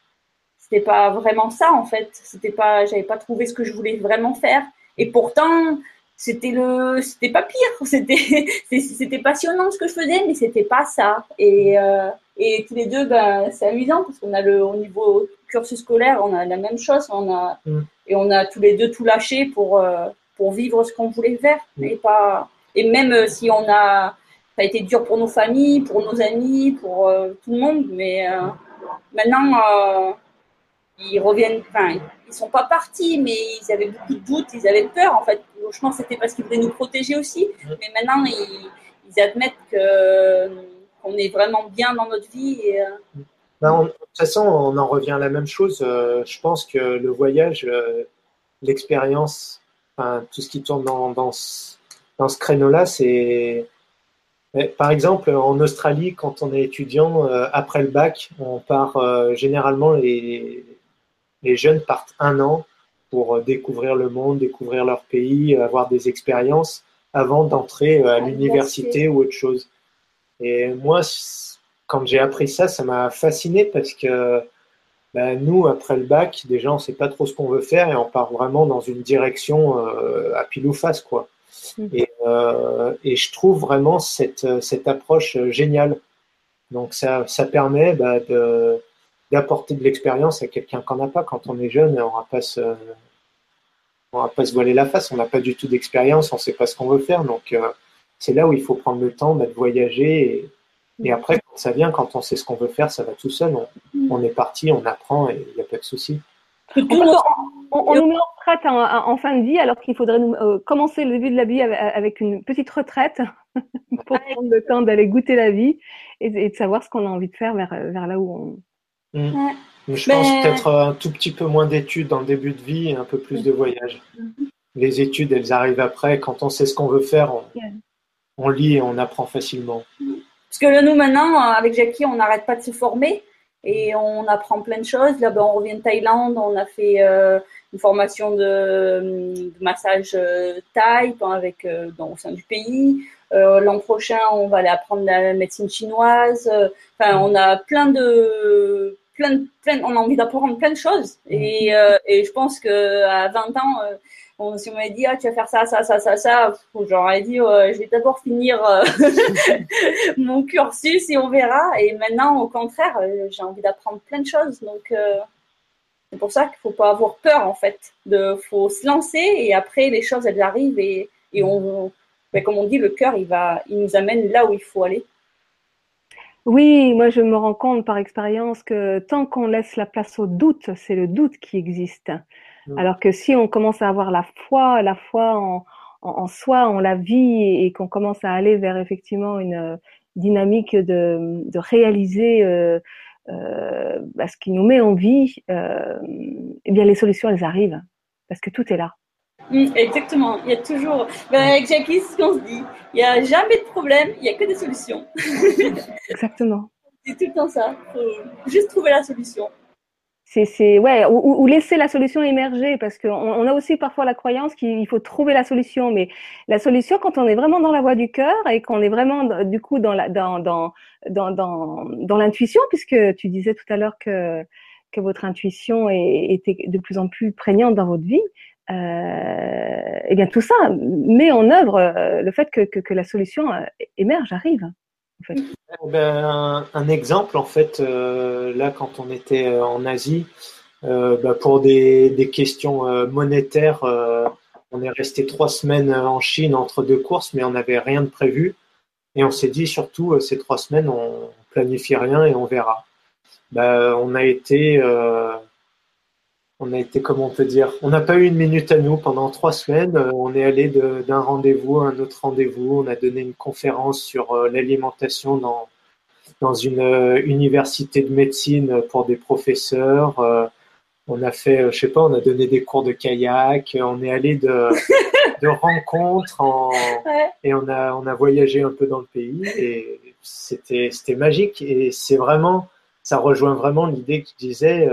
c'était pas vraiment ça en fait. C'était pas, j'avais pas trouvé ce que je voulais vraiment faire. Et pourtant, c'était le c'était pas pire (laughs) c'était c'était passionnant ce que je faisais mais c'était pas ça et euh, et tous les deux ben c'est amusant parce qu'on a le au niveau cursus scolaire on a la même chose on a mm. et on a tous les deux tout lâché pour euh, pour vivre ce qu'on voulait faire mm. mais pas et même euh, si on a ça a été dur pour nos familles pour nos amis pour tout le monde mais maintenant ils reviennent, enfin, ils sont pas partis, mais ils avaient beaucoup de doutes, ils avaient peur, en fait. Je pense que c'était parce qu'ils voulaient nous protéger aussi. Mais maintenant, ils, admettent qu'on est vraiment bien dans notre vie et, Ben, de toute façon, on en revient à la même chose. Euh, je pense que le voyage, euh, l'expérience, enfin, tout ce qui tourne dans, dans ce, dans ce créneau-là, c'est. Par exemple, en Australie, quand on est étudiant, euh, après le bac, on part généralement, les, les jeunes partent un an pour découvrir le monde, découvrir leur pays, avoir des expériences avant d'entrer à l'université ou autre chose. Et moi, quand j'ai appris ça, ça m'a fasciné parce que bah, nous, après le bac, déjà, on ne sait pas trop ce qu'on veut faire et on part vraiment dans une direction euh, à pile ou face, quoi. Mm. Et, euh, et, je trouve vraiment cette, cette approche géniale. Donc, ça, ça permet bah, de, d'apporter de l'expérience à quelqu'un qu'on n'a pas. Quand on est jeune, on va pas se, on va pas se voiler la face. On n'a pas du tout d'expérience, on ne sait pas ce qu'on veut faire. Donc, euh, c'est là où il faut prendre le temps bah, de voyager et, et après, quand ça vient, quand on sait ce qu'on veut faire, ça va tout seul. On, est parti, on apprend et il n'y a pas de souci. On, nous met en retraite en, fin de vie, alors qu'il faudrait nous, euh, commencer le début de la vie avec, une petite retraite (laughs) pour prendre le temps d'aller goûter la vie et, de savoir ce qu'on a envie de faire vers, vers là où on. Mmh. Je pense peut-être un tout petit peu moins d'études dans le début de vie et un peu plus de voyage. Mmh. Les études, elles arrivent après. Quand on sait ce qu'on veut faire, on, on lit et on apprend facilement. Mmh. Parce que là, nous, maintenant, euh, avec Jackie, on n'arrête pas de se former et on apprend plein de choses. Là, ben, on revient de Thaïlande, on a fait euh, une formation de, massage euh, thaï avec, dans, au sein du pays. L'an prochain, on va aller apprendre la médecine chinoise. Enfin, on a plein de, plein, plein, on a envie d'apprendre plein de choses. Et, et je pense que à 20 ans, si on m'avait dit, ah, tu vas faire ça, ça, ça, ça, ça, j'aurais dit, je vais d'abord finir euh, (laughs) mon cursus et on verra. Et maintenant, au contraire, euh, j'ai envie d'apprendre plein de choses. Donc, euh, c'est pour ça qu'il faut pas avoir peur, en fait. Il faut se lancer et après, les choses, elles arrivent et, et on, ben, comme on dit, le cœur, il, va, il nous amène là où il faut aller. Oui, moi je me rends compte par expérience que tant qu'on laisse la place au doute, c'est le doute qui existe. Mm. Alors que si on commence à avoir la foi, la foi en, en, soi, en la vie, et, qu'on commence à aller vers effectivement une euh, dynamique de, de réaliser euh, euh, bah, ce qui nous met en vie, euh, eh bien les solutions elles arrivent parce que tout est là. Exactement, il y a toujours. Ben, avec Jackie, c'est ce qu'on se dit. Il n'y a jamais de problème, il n'y a que des solutions. (laughs) exactement. C'est tout le temps ça. Faut juste trouver la solution c'est ouais ou, laisser la solution émerger parce qu'on on a aussi parfois la croyance qu'il faut trouver la solution mais la solution quand on est vraiment dans la voie du cœur et qu'on est vraiment du coup dans la dans dans dans dans, dans l'intuition puisque tu disais tout à l'heure que que votre intuition était de plus en plus prégnante dans votre vie euh, et bien tout ça met en œuvre euh, le fait que, la solution euh, émerge arrive eh ben, un, exemple, en fait, euh, là, quand on était en Asie, bah, pour des, des questions monétaires, on est resté trois semaines en Chine entre deux courses, mais on n'avait rien de prévu. Et on s'est dit, surtout, ces trois semaines, on planifie rien et on verra. Bah, on a été on a été, comment on peut dire, on n'a pas eu une minute à nous pendant trois semaines. Euh, on est allé d'un rendez-vous à un autre rendez-vous. On a donné une conférence sur euh, l'alimentation dans, dans une euh, université de médecine pour des professeurs. on a fait, je sais pas, on a donné des cours de kayak. On est allé de, (laughs) de rencontres en, et on a, on a voyagé un peu dans le pays et c'était, magique. Et c'est vraiment, ça rejoint vraiment l'idée qui disait,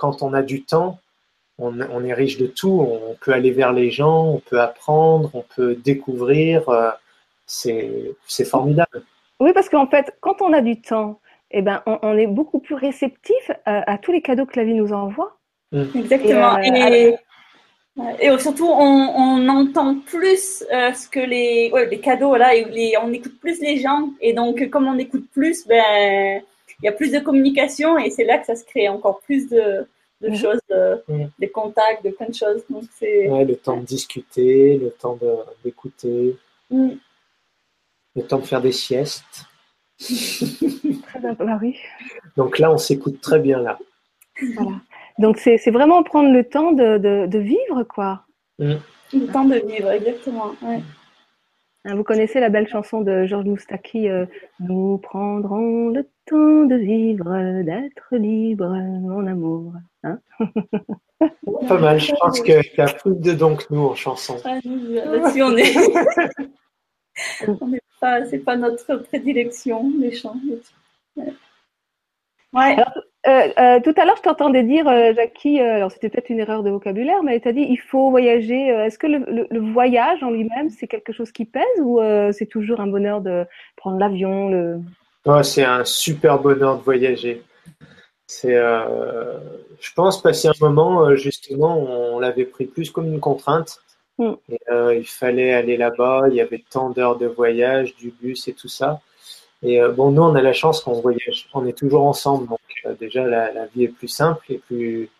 quand on a du temps, on, est riche de tout. On peut aller vers les gens, on peut apprendre, on peut découvrir. Euh, c'est formidable. Oui, parce qu'en fait, quand on a du temps, eh ben, on, est beaucoup plus réceptif à, tous les cadeaux que la vie nous envoie. Mm. Exactement. Euh, et, surtout, on, entend plus euh, ce que les, les cadeaux, là, et on écoute plus les gens. Et donc, comme on écoute plus, ben, il y a plus de communication et c'est là que ça se crée encore plus de, de choses, des contacts, de plein de choses. Donc c'est le temps de discuter, le temps d'écouter, mm. le temps de faire des siestes. (laughs) très bien, bah oui. Donc là, on s'écoute très bien là. Voilà. Donc c'est vraiment prendre le temps de, de, de vivre, quoi. Mm. Le temps de vivre, exactement. Ouais. Hein, vous connaissez la belle chanson de Georges Moustaki, euh, Nous prendrons le temps de vivre, d'être libre, mon amour. Hein (laughs) Pas mal, je pense que tu as plus de dons que nous en chanson. Ah, là-dessus, on est. (laughs) on n'est pas, c'est pas notre prédilection, les chants. Ouais. Euh, euh, tout à l'heure, je t'entendais dire, euh, Jackie, alors c'était peut-être une erreur de vocabulaire, mais tu as dit il faut voyager. Est-ce que le, le, voyage en lui-même, c'est quelque chose qui pèse ou c'est toujours un bonheur de prendre l'avion le... oh, C'est un super bonheur de voyager. C'est, je pense, passer un moment, justement, on l'avait pris plus comme une contrainte. Mm. il fallait aller là-bas, il y avait tant d'heures de voyage, du bus et tout ça. Et euh, bon, nous, on a la chance qu'on voyage, on est toujours ensemble, donc euh, déjà la, la, vie est plus simple et plus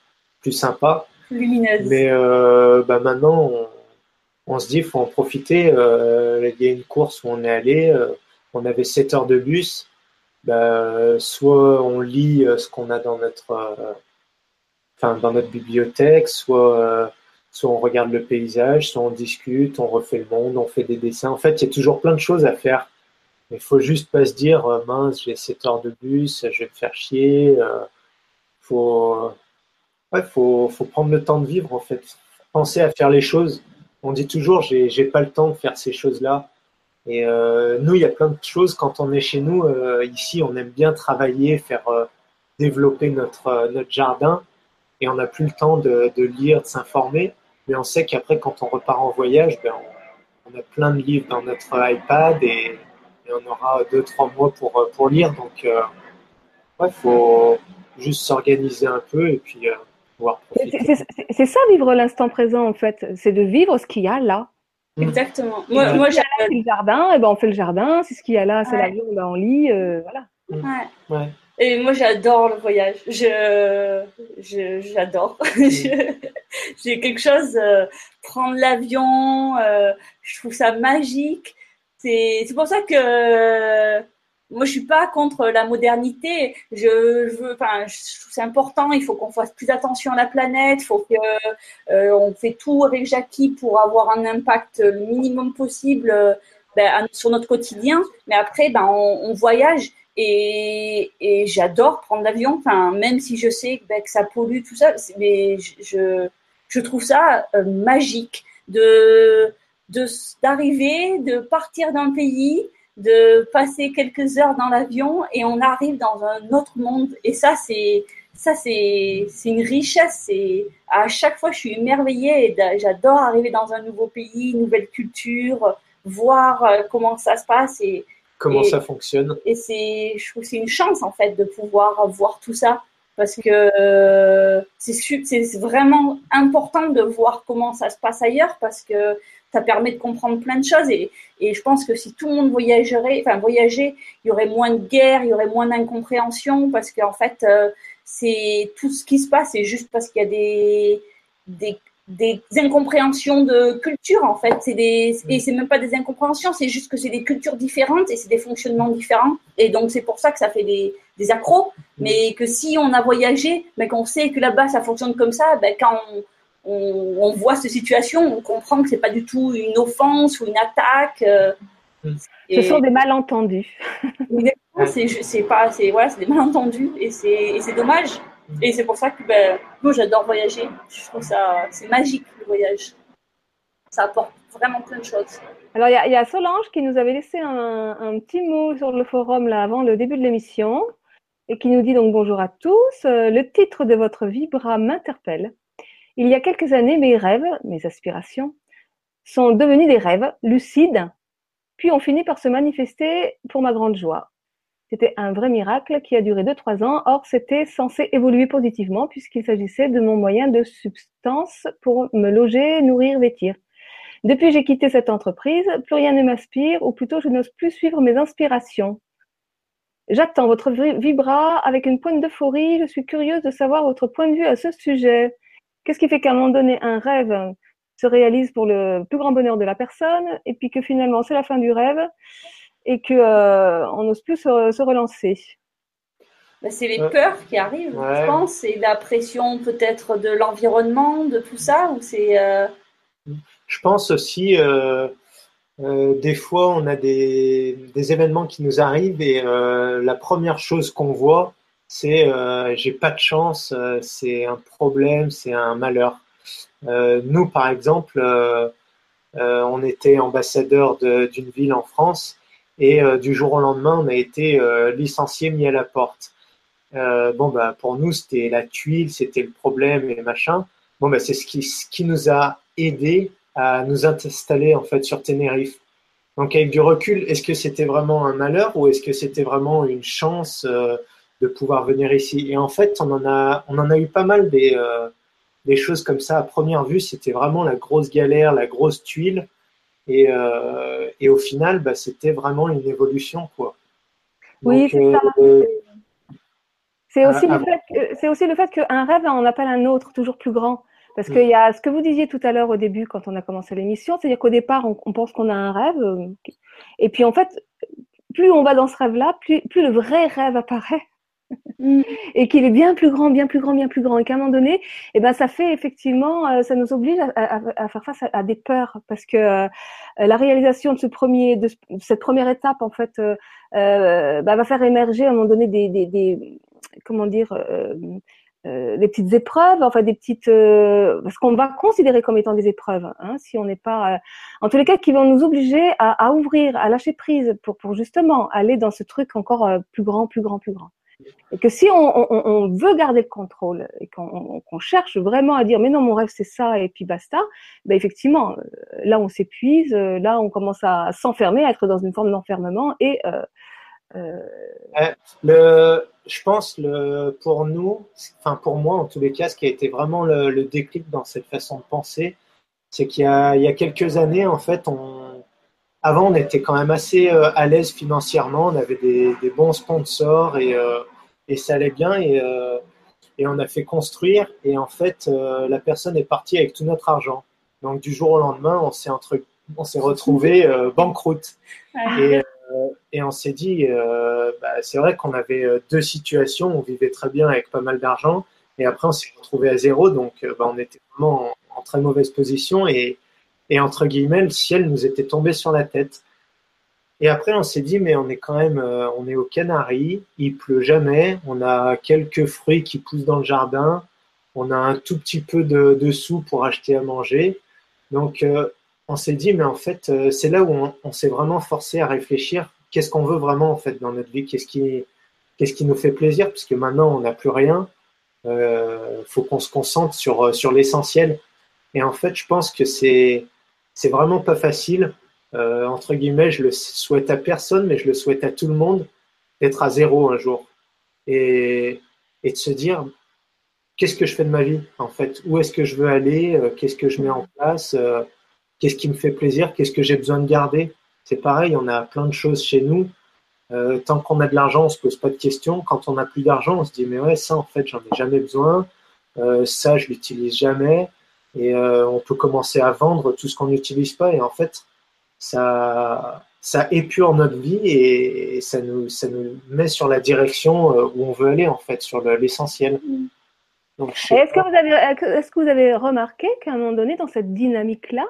plus sympa. Lumineuse. Mais euh, bah, maintenant, on, on, se dit, faut en profiter. Euh, il y a une course où on est allé, on avait 7 heures de bus. Bah, soit on lit ce qu'on a dans notre, enfin, dans notre bibliothèque, soit soit on regarde le paysage, soit on discute, on refait le monde, on fait des dessins. En fait, il y a toujours plein de choses à faire il faut juste pas se dire euh, mince, j'ai 7 heures de bus, je vais me faire chier. Euh, faut, faut, prendre le temps de vivre en fait. Penser à faire les choses. On dit toujours j'ai pas le temps de faire ces choses-là. Et euh, nous, il y a plein de choses quand on est chez nous. Euh, ici, on aime bien travailler, faire euh, développer notre, notre jardin. Et on n'a plus le temps de, de lire, de s'informer. Mais on sait qu'après, quand on repart en voyage, ben, on, on a plein de livres dans notre iPad et on aura deux, trois mois pour, pour lire. Donc, il euh, faut juste s'organiser un peu et puis pouvoir profiter. C'est ça, vivre l'instant présent, en fait. C'est de vivre ce qu'il y a là. Mmh. Exactement. Moi, moi j'ai le jardin, et ben on fait le jardin. C'est ce qu'il y a là, c'est la vie, ben on lit, voilà. Mmh. Ouais. Et moi, j'adore le voyage. Je, j'adore. (laughs) j'ai quelque chose, prendre l'avion, je trouve ça magique. C'est pour ça que euh, moi je suis pas contre la modernité. Je, veux, enfin, c'est important. Il faut qu'on fasse plus attention à la planète. Il faut que euh, on fait tout avec Jackie pour avoir un impact le minimum possible euh, ben, sur notre quotidien. Mais après, ben, on, voyage et, et j'adore prendre l'avion. Enfin, même si je sais ben, que ça pollue tout ça, mais je, je trouve ça magique de d'arriver, de, partir d'un pays, de passer quelques heures dans l'avion et on arrive dans un autre monde. Et ça, c'est ça, c'est une richesse. Et à chaque fois, je suis émerveillée et j'adore arriver dans un nouveau pays, une nouvelle culture, voir euh, comment ça se passe et comment ça fonctionne. Et c'est, je trouve, c'est une chance en fait de pouvoir voir tout ça parce que euh, c'est vraiment important de voir comment ça se passe ailleurs parce que ça permet de comprendre plein de choses et, et je pense que si tout le monde voyagerait, enfin voyageait, il y aurait moins de guerre, il y aurait moins d'incompréhension parce qu'en fait, euh, c'est tout ce qui se passe, c'est juste parce qu'il y a des, des, des incompréhensions de culture en fait. C'est des et c'est même pas des incompréhensions, c'est juste que c'est des cultures différentes et c'est des fonctionnements différents. Et donc c'est pour ça que ça fait des, des accros. Mais que si on a voyagé, mais qu'on sait que là-bas ça fonctionne comme ça, ben quand on on, voit cette situation, on comprend que c'est pas du tout une offense ou une attaque. Euh, Ce sont des malentendus. (laughs) c'est pas, c'est ouais, c'est des malentendus et c'est dommage. Et c'est pour ça que ben, moi j'adore voyager. Je trouve ça c'est magique le voyage. Ça apporte vraiment plein de choses. Alors il y, a Solange qui nous avait laissé un, un, petit mot sur le forum là avant le début de l'émission et qui nous dit donc bonjour à tous. Euh, le titre de votre vibra m'interpelle. Il y a quelques années, mes rêves, mes aspirations, sont devenus des rêves lucides, puis ont fini par se manifester pour ma grande joie. C'était un vrai miracle qui a duré 2-3 ans, or c'était censé évoluer positivement puisqu'il s'agissait de mon moyen de substance pour me loger, nourrir, vêtir. Depuis j'ai quitté cette entreprise, plus rien ne m'inspire, ou plutôt je n'ose plus suivre mes inspirations. J'attends votre vibra avec une pointe d'euphorie, je suis curieuse de savoir votre point de vue à ce sujet. Qu'est-ce qui fait qu'à un moment donné, un rêve se réalise pour le plus grand bonheur de la personne, et puis que finalement c'est la fin du rêve, et que euh, on n'ose plus se, relancer? Ben, C'est les peurs qui arrivent, je pense, c'est la pression peut-être de l'environnement, de tout ça, ou c'est. Euh, je pense aussi, euh, euh, des fois, on a des, des, événements qui nous arrivent et euh, la première chose qu'on voit, c'est euh, j'ai pas de chance, euh, c'est un problème, c'est un malheur. nous, par exemple, on était ambassadeur d'une ville en France et du jour au lendemain, on a été licencié, mis à la porte. bon, bah, pour nous, c'était la tuile, c'était le problème et machin. Bon, bah, c'est ce qui, ce qui nous a aidé à nous installer en fait sur Tenerife. Donc avec du recul, est-ce que c'était vraiment un malheur ou est-ce que c'était vraiment une chance euh, de pouvoir venir ici Et en fait, on en a, on en a eu pas mal des, euh, des choses comme ça à première vue. C'était vraiment la grosse galère, la grosse tuile. Et, euh, et au final, bah, c'était vraiment une évolution, quoi. oui, c'est ça. c'est aussi, le fait aussi le fait qu'un rêve en appelle un autre, toujours plus grand. Parce mm. qu'il y a ce que vous disiez tout à l'heure au début quand on a commencé l'émission, c'est-à-dire qu'au départ, on, pense qu'on a un rêve. Euh, et puis en fait, plus on va dans ce rêve-là, plus, plus le vrai rêve apparaît. (laughs) Et qu'il est bien plus grand, bien plus grand, bien plus grand, et qu'à un moment donné, eh ben ça fait effectivement, euh, ça nous oblige à, à, faire face à, des peurs, parce que euh, la réalisation de ce premier, de, cette première étape en fait, euh, bah, va faire émerger à un moment donné des, des, des comment dire, euh, des petites épreuves, enfin des petites, euh, parce qu'on va considérer comme étant des épreuves, hein, si on n'est pas, euh, en tous les cas, qui vont nous obliger à, à, ouvrir, à lâcher prise pour, pour justement aller dans ce truc encore plus grand, plus grand, plus grand. Et que si on, veut garder le contrôle et qu'on cherche vraiment à dire mais non mon rêve c'est ça et puis basta, ben effectivement là on s'épuise, là on commence à s'enfermer, à être dans une forme d'enfermement et le je pense, le, pour nous, enfin pour moi en tous les cas, ce qui a été vraiment le, déclic dans cette façon de penser, c'est qu'il y, y a, quelques années, en fait, on, avant, on était quand même assez euh, à l'aise financièrement, on avait des, bons sponsors et, euh, et, ça allait bien et, euh, et, on a fait construire et en fait, la personne est partie avec tout notre argent. Donc du jour au lendemain, on s'est entre, on s'est retrouvé banqueroute. Et, euh, et on s'est dit, euh, bah, c'est vrai qu'on avait euh, deux situations, on vivait très bien avec pas mal d'argent, et après on s'est retrouvé à zéro, donc bah, on était vraiment en, très mauvaise position, et, et, entre guillemets, le ciel nous était tombé sur la tête. Et après, on s'est dit, mais on est quand même, on est aux Canaries, il pleut jamais, on a quelques fruits qui poussent dans le jardin, on a un tout petit peu de, de sous pour acheter à manger. Donc, on s'est dit, mais en fait, euh, c'est là où on, s'est vraiment forcé à réfléchir. Qu'est-ce qu'on veut vraiment en fait dans notre vie? Qu'est-ce qui, qu'est-ce qui nous fait plaisir? Puisque maintenant, on n'a plus rien. Il euh, faut qu'on se concentre sur, euh, sur l'essentiel. Et en fait, je pense que c'est, c'est vraiment pas facile. Entre guillemets, je le souhaite à personne, mais je le souhaite à tout le monde d'être à zéro un jour. Et, de se dire, qu'est-ce que je fais de ma vie en fait? Où est-ce que je veux aller? Qu'est-ce que je mets en place? Qu'est-ce qui me fait plaisir? Qu'est-ce que j'ai besoin de garder? C'est pareil, on a plein de choses chez nous. Euh, tant qu'on a de l'argent, on se pose pas de questions. Quand on n'a plus d'argent, on se dit mais ouais, ça en fait, j'en ai jamais besoin. Euh, ça, je l'utilise jamais. Et euh, on peut commencer à vendre tout ce qu'on n'utilise pas. Et en fait, ça, ça épure notre vie et, ça, nous, ça nous met sur la direction où on veut aller en fait, sur l'essentiel. Mm. Est-ce que, vous avez, est-ce que vous avez remarqué qu'à un moment donné, dans cette dynamique-là,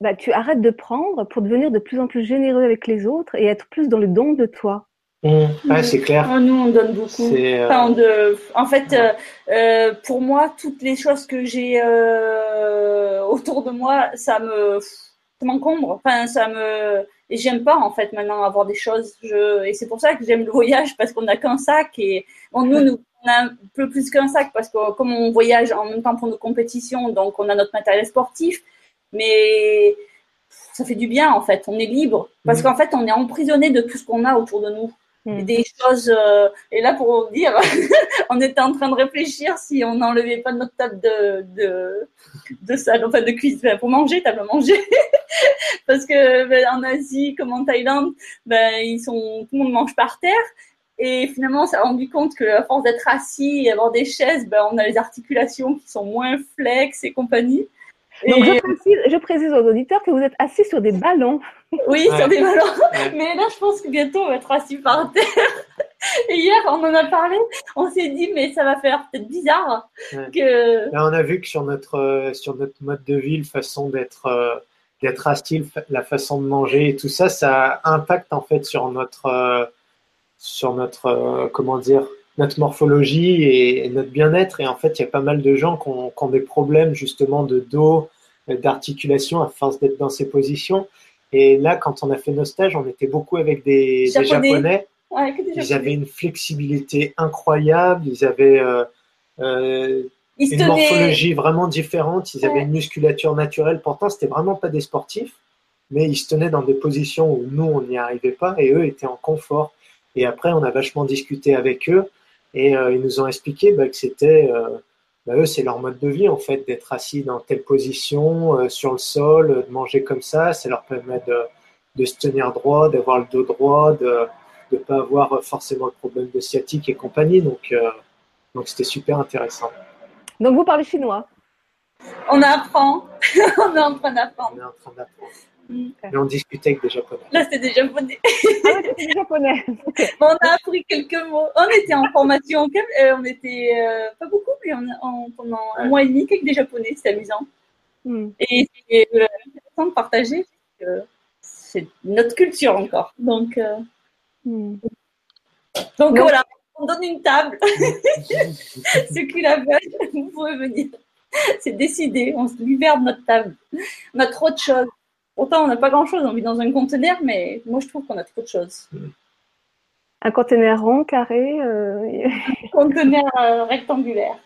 bah, tu arrêtes de prendre pour devenir de plus en plus généreux avec les autres et être plus dans le don de toi? Mmh. c'est clair. Oh, nous, on donne beaucoup. Enfin, de... En fait, euh, euh, pour moi, toutes les choses que j'ai euh, autour de moi, ça me ça m'encombre. Enfin, ça me et j'aime pas en fait maintenant avoir des choses. Je... Et c'est pour ça que j'aime le voyage parce qu'on n'a qu'un sac et bon, nous, nous, on a un peu plus qu'un sac parce que comme on voyage en même temps pour nos compétitions, donc on a notre matériel sportif mais ça fait du bien en fait. On est libre parce mm. qu'en fait, on est emprisonné de tout ce qu'on a autour de nous. Mm. Des choses. Euh, et là, pour dire, (laughs) on était en train de réfléchir si on n'enlevait pas notre table de de de salle, enfin de cuisine pour manger, table à manger, (laughs) parce que ben, en Asie comme en Thaïlande, ben ils sont tout le monde mange par terre. Et finalement, on s'est rendu compte que à force d'être assis et avoir des chaises, ben, on a les articulations qui sont moins flex et compagnie. Donc, je précise, aux auditeurs que vous êtes assis sur des ballons. Oui, sur des ballons. Mais là, je pense que bientôt, on va être assis par terre. Et hier, on en a parlé. On s'est dit, mais ça va faire peut-être bizarre. Que... Là, on a vu que sur notre, euh, sur notre mode de vie, façon d'être, euh, d'être assis, la façon de manger et tout ça, ça impacte en fait sur notre, euh, sur notre, comment dire, notre morphologie et, notre bien-être. Et en fait, il y a pas mal de gens qui ont, qui ont des problèmes justement de dos, d'articulation à force d'être dans ces positions. Et là, quand on a fait nos stages, on était beaucoup avec des Japonais. ils avaient une flexibilité incroyable. Ils avaient euh, euh, une morphologie vraiment différente. Ils avaient une musculature naturelle. Pourtant, c'était vraiment pas des sportifs, mais ils se tenaient dans des positions où nous, on n'y arrivait pas, et eux étaient en confort. Et après, on a vachement discuté avec eux, et euh, ils nous ont expliqué bah, que c'était bah, eux, c'est leur mode de vie, en fait, d'être assis dans telle position, euh, sur le sol, de manger comme ça. Ça leur permet de, de se tenir droit, d'avoir le dos droit, de ne pas avoir forcément le problème de sciatique et compagnie. Donc, euh, donc c'était super intéressant. Donc, vous parlez chinois? On apprend. (laughs) on est en train d'apprendre. On est en train d'apprendre. Mais on discutait avec des Japonais. Là, c'était des Japonais. ah c'était des Japonais. (laughs) on a appris quelques mots. On était en formation, euh, on était euh, pas beaucoup, mais on, pendant un mois et demi avec des Japonais. C'était amusant. Hmm. Et c'est euh, intéressant de partager. C'est notre culture encore. Donc, hmm. donc voilà, on donne une table. (laughs) Ceux qui la veulent, vous pouvez venir. C'est décidé, on se libère de notre table. On a trop de choses. Pourtant, on n'a pas grand-chose. On vit dans un conteneur, mais moi, je trouve qu'on a trop de choses. Un conteneur rond, carré euh... (laughs) Un conteneur euh, rectangulaire.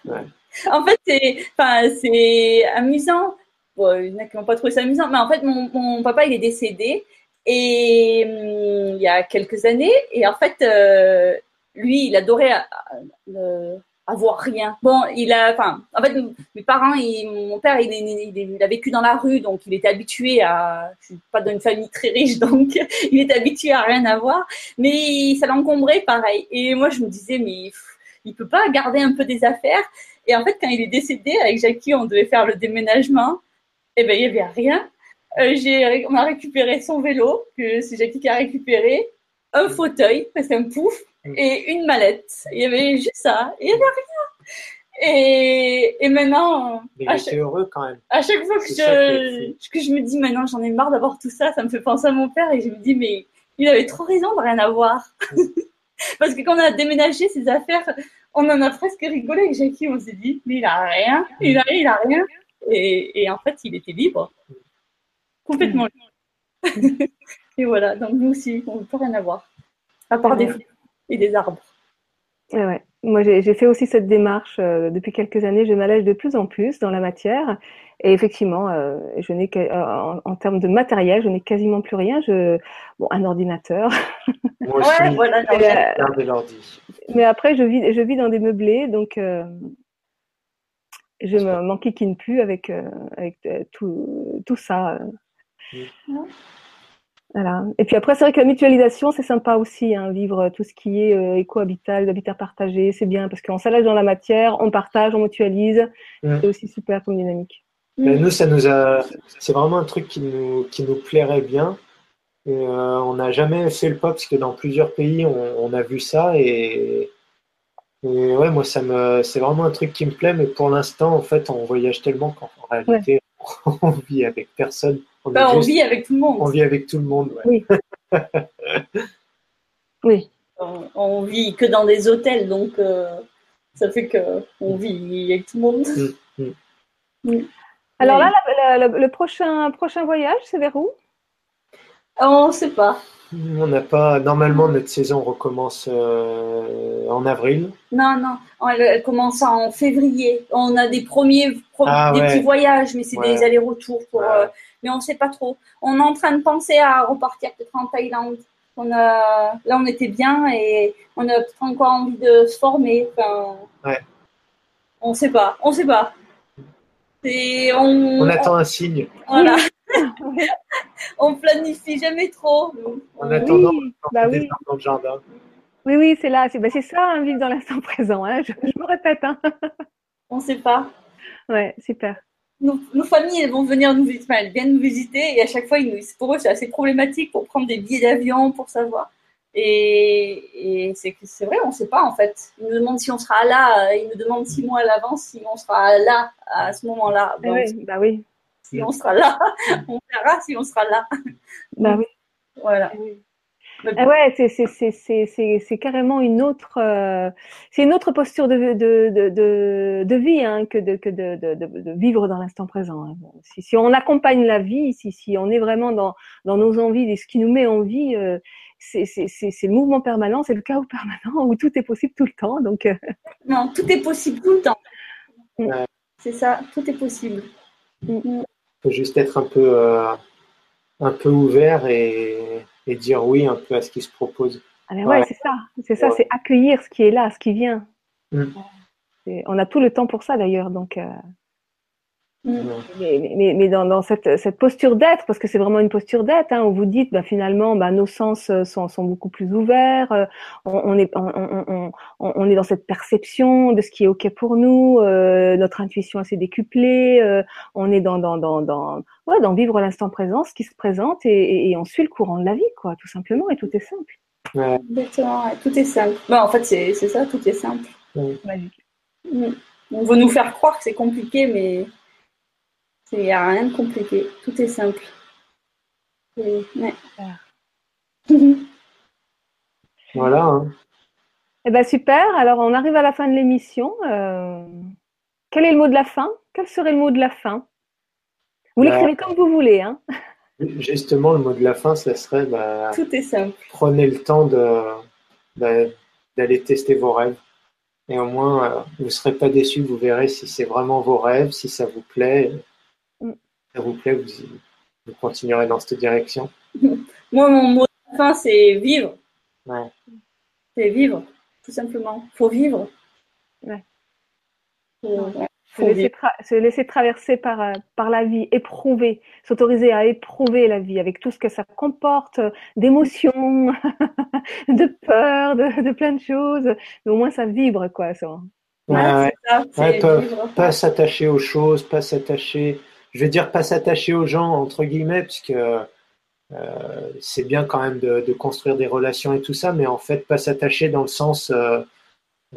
En fait, c'est amusant. Bon, il y en a qui n'ont pas trouvé ça amusant, mais en fait, mon, papa, il est décédé et hum, il y a quelques années. Et en fait, euh, lui, il adorait euh, avoir rien. Bon, il a, enfin, en fait, mes parents, mon père, il, il, a vécu dans la rue, donc il était habitué à, je suis pas dans une famille très riche, (laughs) donc il était habitué à rien avoir, mais ça l'encombrait pareil. Et moi, je me disais, mais il peut pas garder un peu des affaires. Et en fait, quand il est décédé, avec Jackie, on devait faire le déménagement. Et eh ben, il y avait rien. Euh, j'ai, on a récupéré son vélo, que c'est Jackie qui a récupéré, un fauteuil, c'est un pouf. Et une mallette. Il y avait juste ça. Il n'y avait rien. Et, et maintenant. Mais était heureux quand même. À chaque fois que je, que je me dis maintenant j'en ai marre d'avoir tout ça, ça me fait penser à mon père et je me dis mais il avait trop raison de rien avoir. Mm. (laughs) Parce que quand on a déménagé ses affaires, on en a presque rigolé avec Jackie. On s'est dit mais il a rien, il a, il a rien. Et, et en fait il était libre. Complètement libre. (laughs) et voilà, donc nous aussi, on ne peut rien avoir. À part des et des arbres. ouais. Moi, j'ai fait aussi cette démarche euh, depuis quelques années. Je m'allège de plus en plus dans la matière. Et effectivement, euh, je n'ai euh, en, termes de matériel, je n'ai quasiment plus rien. Je, bon, un ordinateur. (laughs) Moi aussi, ouais, voilà, mais après, je vis, je vis dans des meublés, donc je ne m'enquiquine plus avec, avec tout, tout ça. Voilà. Et puis après, c'est vrai que la mutualisation, c'est sympa aussi, hein, vivre tout ce qui est euh, éco-habitat, l'habitat partagé, c'est bien parce qu'on s'allège dans la matière, on partage, on mutualise. C'est aussi super comme dynamique. Ben, nous, ça nous a, c'est vraiment un truc qui nous, qui nous plairait bien. Et, euh, on n'a jamais fait le pas parce que dans plusieurs pays, on, a vu ça et, et, ouais, moi, ça me, c'est vraiment un truc qui me plaît. Mais pour l'instant, en fait, on voyage tellement qu'en réalité, (laughs) on vit avec personne. On, bah, vit avec tout le monde. On vit avec tout le monde, Oui. (laughs) oui. On, vit que dans des hôtels, donc euh, ça fait qu'on vit avec tout le monde. Mm, mm. Mm. Alors là, le prochain, prochain voyage, c'est vers où? On ne sait pas. On n'a pas. Normalement, notre saison recommence euh, en avril. Non, non. Elle, commence en février. On a des premiers ah, des petits voyages, mais c'est des allers-retours pour. Euh, mais on ne sait pas trop. On est en train de penser à repartir peut-être en Thaïlande. On a, là, on était bien et on a peut-être encore envie de se former. Enfin, ouais. On ne sait pas. On ne sait pas. On, on, attend un signe. Voilà. (laughs) on planifie jamais trop. En attendant, oui, bah oui. dans le jardin. Oui, oui, c'est là. C'est bah ça, un vivre dans l'instant présent. Hein. Je, me répète. Hein. on ne sait pas. Ouais, super. Nos, familles, elles vont venir nous visiter, elles viennent nous visiter et à chaque fois, ils nous, pour eux, c'est assez problématique pour prendre des billets d'avion, pour savoir. Et, et c'est vrai, on ne sait pas en fait. Ils nous demandent si on sera là, ils nous demandent six mois à l'avance si on sera là à ce moment-là. Ah oui, bah oui. si on sera là. (laughs) on verra si on sera là. Bah oui. Voilà. Ah ouais, c'est c'est c'est c'est c'est c'est carrément une autre euh, c'est une autre posture de de de de, de vie hein, que de que de de, de, de vivre dans l'instant présent. hein. Si si on accompagne la vie, si si on est vraiment dans dans nos envies et ce qui nous met en vie, euh, c'est c'est c'est c'est le mouvement permanent, c'est le chaos permanent (laughs) où tout est possible tout le temps. Donc euh, Non, tout est possible tout le temps. Ouais. C'est ça, tout est possible. faut juste être un peu, euh, un peu ouvert et, et dire oui un peu à ce qui se propose. ah mais ouais, Ouais. c'est ça, c'est ça, Ouais. c'est accueillir ce qui est là, ce qui vient. Mm. On a tout le temps pour ça d'ailleurs, donc. euh, Mm. Mais, mais, mais dans, dans cette, cette posture d'être, parce que c'est vraiment une posture d'être, hein, où vous dites, bah, finalement, bah, nos sens euh, sont, sont beaucoup plus ouverts, euh, on, on est, on, on, on, on est dans cette perception de ce qui est OK pour nous, euh, notre intuition s'est décuplée, euh, on est dans, dans, dans, dans, ouais, dans vivre l'instant présent, ce qui se présente, et, et, et on suit le courant de la vie, quoi, tout simplement, et tout est simple. Ouais, Exactement, ouais, tout est simple. Bon, en fait, c'est c'est ça, tout est simple. Magique. Mm. On veut nous faire croire que c'est compliqué, mais il n'y a rien de compliqué. Tout est simple. Et- ouais. (laughs) voilà. hein. Eh ben super. Alors on arrive à la fin de l'émission. Euh, quel est le mot de la fin? Quel serait le mot de la fin? Vous Bah. l'écrivez comme vous voulez. Hein (laughs) Justement, le mot de la fin, ça serait bah, Tout est simple. prenez le temps de, bah, d'aller tester vos rêves. Et au moins, euh, vous ne serez pas déçus, vous verrez si c'est vraiment vos rêves, si ça vous plaît. Ça vous plaît, vous, vous continuerez dans cette direction. (laughs) Moi, mon mot de la fin, c'est vivre. Ouais. C'est vivre, tout simplement. Faut vivre. Ouais. Faut, ouais, se, faut laisser vivre. tra- se laisser traverser par, euh, par la vie, éprouver, s'autoriser à éprouver la vie avec tout ce que ça comporte euh, d'émotions, (laughs) de peur, de, de plein de choses. Mais au moins ça vibre, quoi. Ça. Ouais, Ouais, ouais. c'est ça, c'est Ouais, pas, vivre. pas s'attacher aux choses, pas s'attacher, je vais dire pas s'attacher aux gens, entre guillemets, parce que euh, c'est bien quand même de, de construire des relations et tout ça, mais en fait, pas s'attacher dans le sens euh,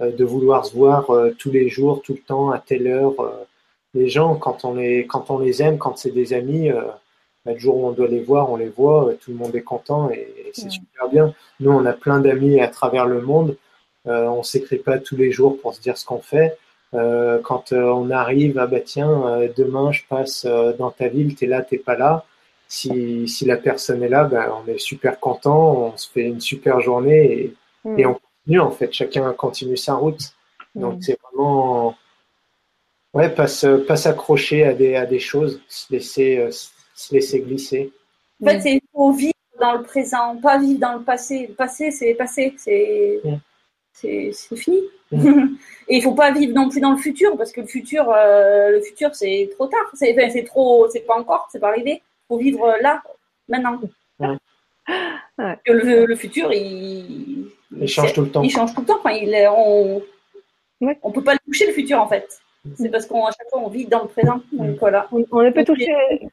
euh, de vouloir se voir euh, tous les jours, tout le temps, à telle heure. euh. les gens, quand on les, quand on les aime, quand c'est des amis, euh, bah, le jour où on doit les voir, on les voit, tout le monde est content et, et c'est Ouais. super bien. Nous, on a plein d'amis à travers le monde. Euh, on s'écrit pas tous les jours pour se dire ce qu'on fait. Euh, quand euh, on arrive, ah bah tiens, euh, demain je passe dans ta ville, t'es là, t'es pas là. Si, si la personne est là, ben, on est super content, on se fait une super journée et, Mm. et on continue en fait, chacun continue sa route. Donc Mm. c'est vraiment, ouais, pas s'accrocher à des, à des choses, se laisser, se laisser glisser. En fait, c'est- il faut vivre dans le présent, pas vivre dans le passé. Le passé, c'est passé, c'est Mm. C'est fini. Mm. (laughs) Et il faut pas vivre non plus dans le futur, parce que le futur, euh, le futur, c'est trop tard. C'est enfin, c'est trop, c'est pas encore, c'est pas arrivé. Il faut vivre là, maintenant. (laughs) Ouais. Le, le futur, il, Il change tout le temps. il change tout le temps. Enfin, il est, on, Ouais. on peut pas le toucher le futur en fait. C'est parce qu'à chaque fois on vit dans le présent. Donc voilà. On, on ne peut toucher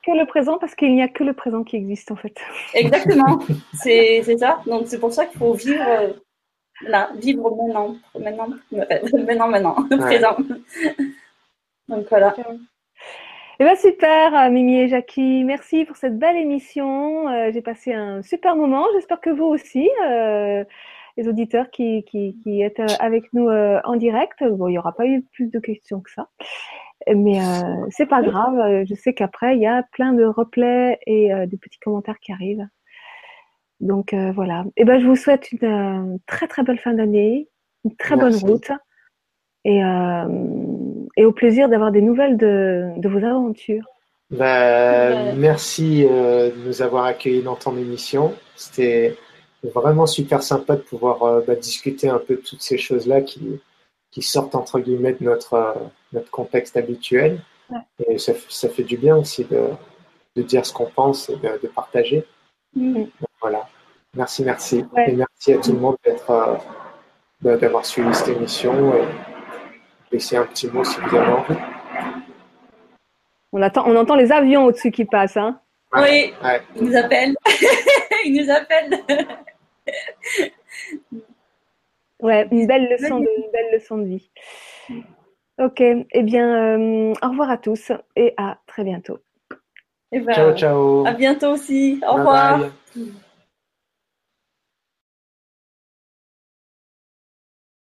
que le présent parce qu'il n'y a que le présent qui existe en fait. Exactement. (laughs) c'est c'est ça. Donc c'est pour ça qu'il faut vivre euh, là, (laughs) vivre maintenant, maintenant, maintenant, maintenant, Ouais. présent. Donc voilà. Eh ben super, euh, Mimi et Jackie, merci pour cette belle émission. Euh, J'ai passé un super moment. J'espère que vous aussi, euh, les auditeurs qui, qui, qui êtes euh, avec nous euh, en direct. Bon, il n'y aura pas eu plus de questions que ça, mais euh, c'est pas grave. Euh, Je sais qu'après il y a plein de replays et euh, des petits commentaires qui arrivent. Donc euh, voilà. Eh ben je vous souhaite une euh, très très belle fin d'année, une très Merci. bonne route et, euh, et au plaisir d'avoir des nouvelles de, de vos aventures. Bah. Merci euh, de nous avoir accueillis dans ton émission. C'était vraiment super sympa de pouvoir euh, bah, discuter un peu de toutes ces choses-là qui, qui sortent entre guillemets de notre, euh, notre contexte habituel. Ouais. Et ça, fait du bien aussi de, de dire ce qu'on pense et de, de partager. Voilà. Merci, merci. Ouais. Et merci à tout le monde d'être, euh, bah, d'avoir suivi cette émission et laisser un petit mot si vous avez envie. On, attend, on entend les avions au-dessus qui passent. Hein. Oui, Ouais. il nous appelle. (laughs) il nous appelle. Ouais, une belle leçon de, une belle leçon de vie. Ok, eh bien, euh, au revoir à tous et à très bientôt. Eh ben, Ciao, ciao. À bientôt aussi. Au Bye revoir. bye.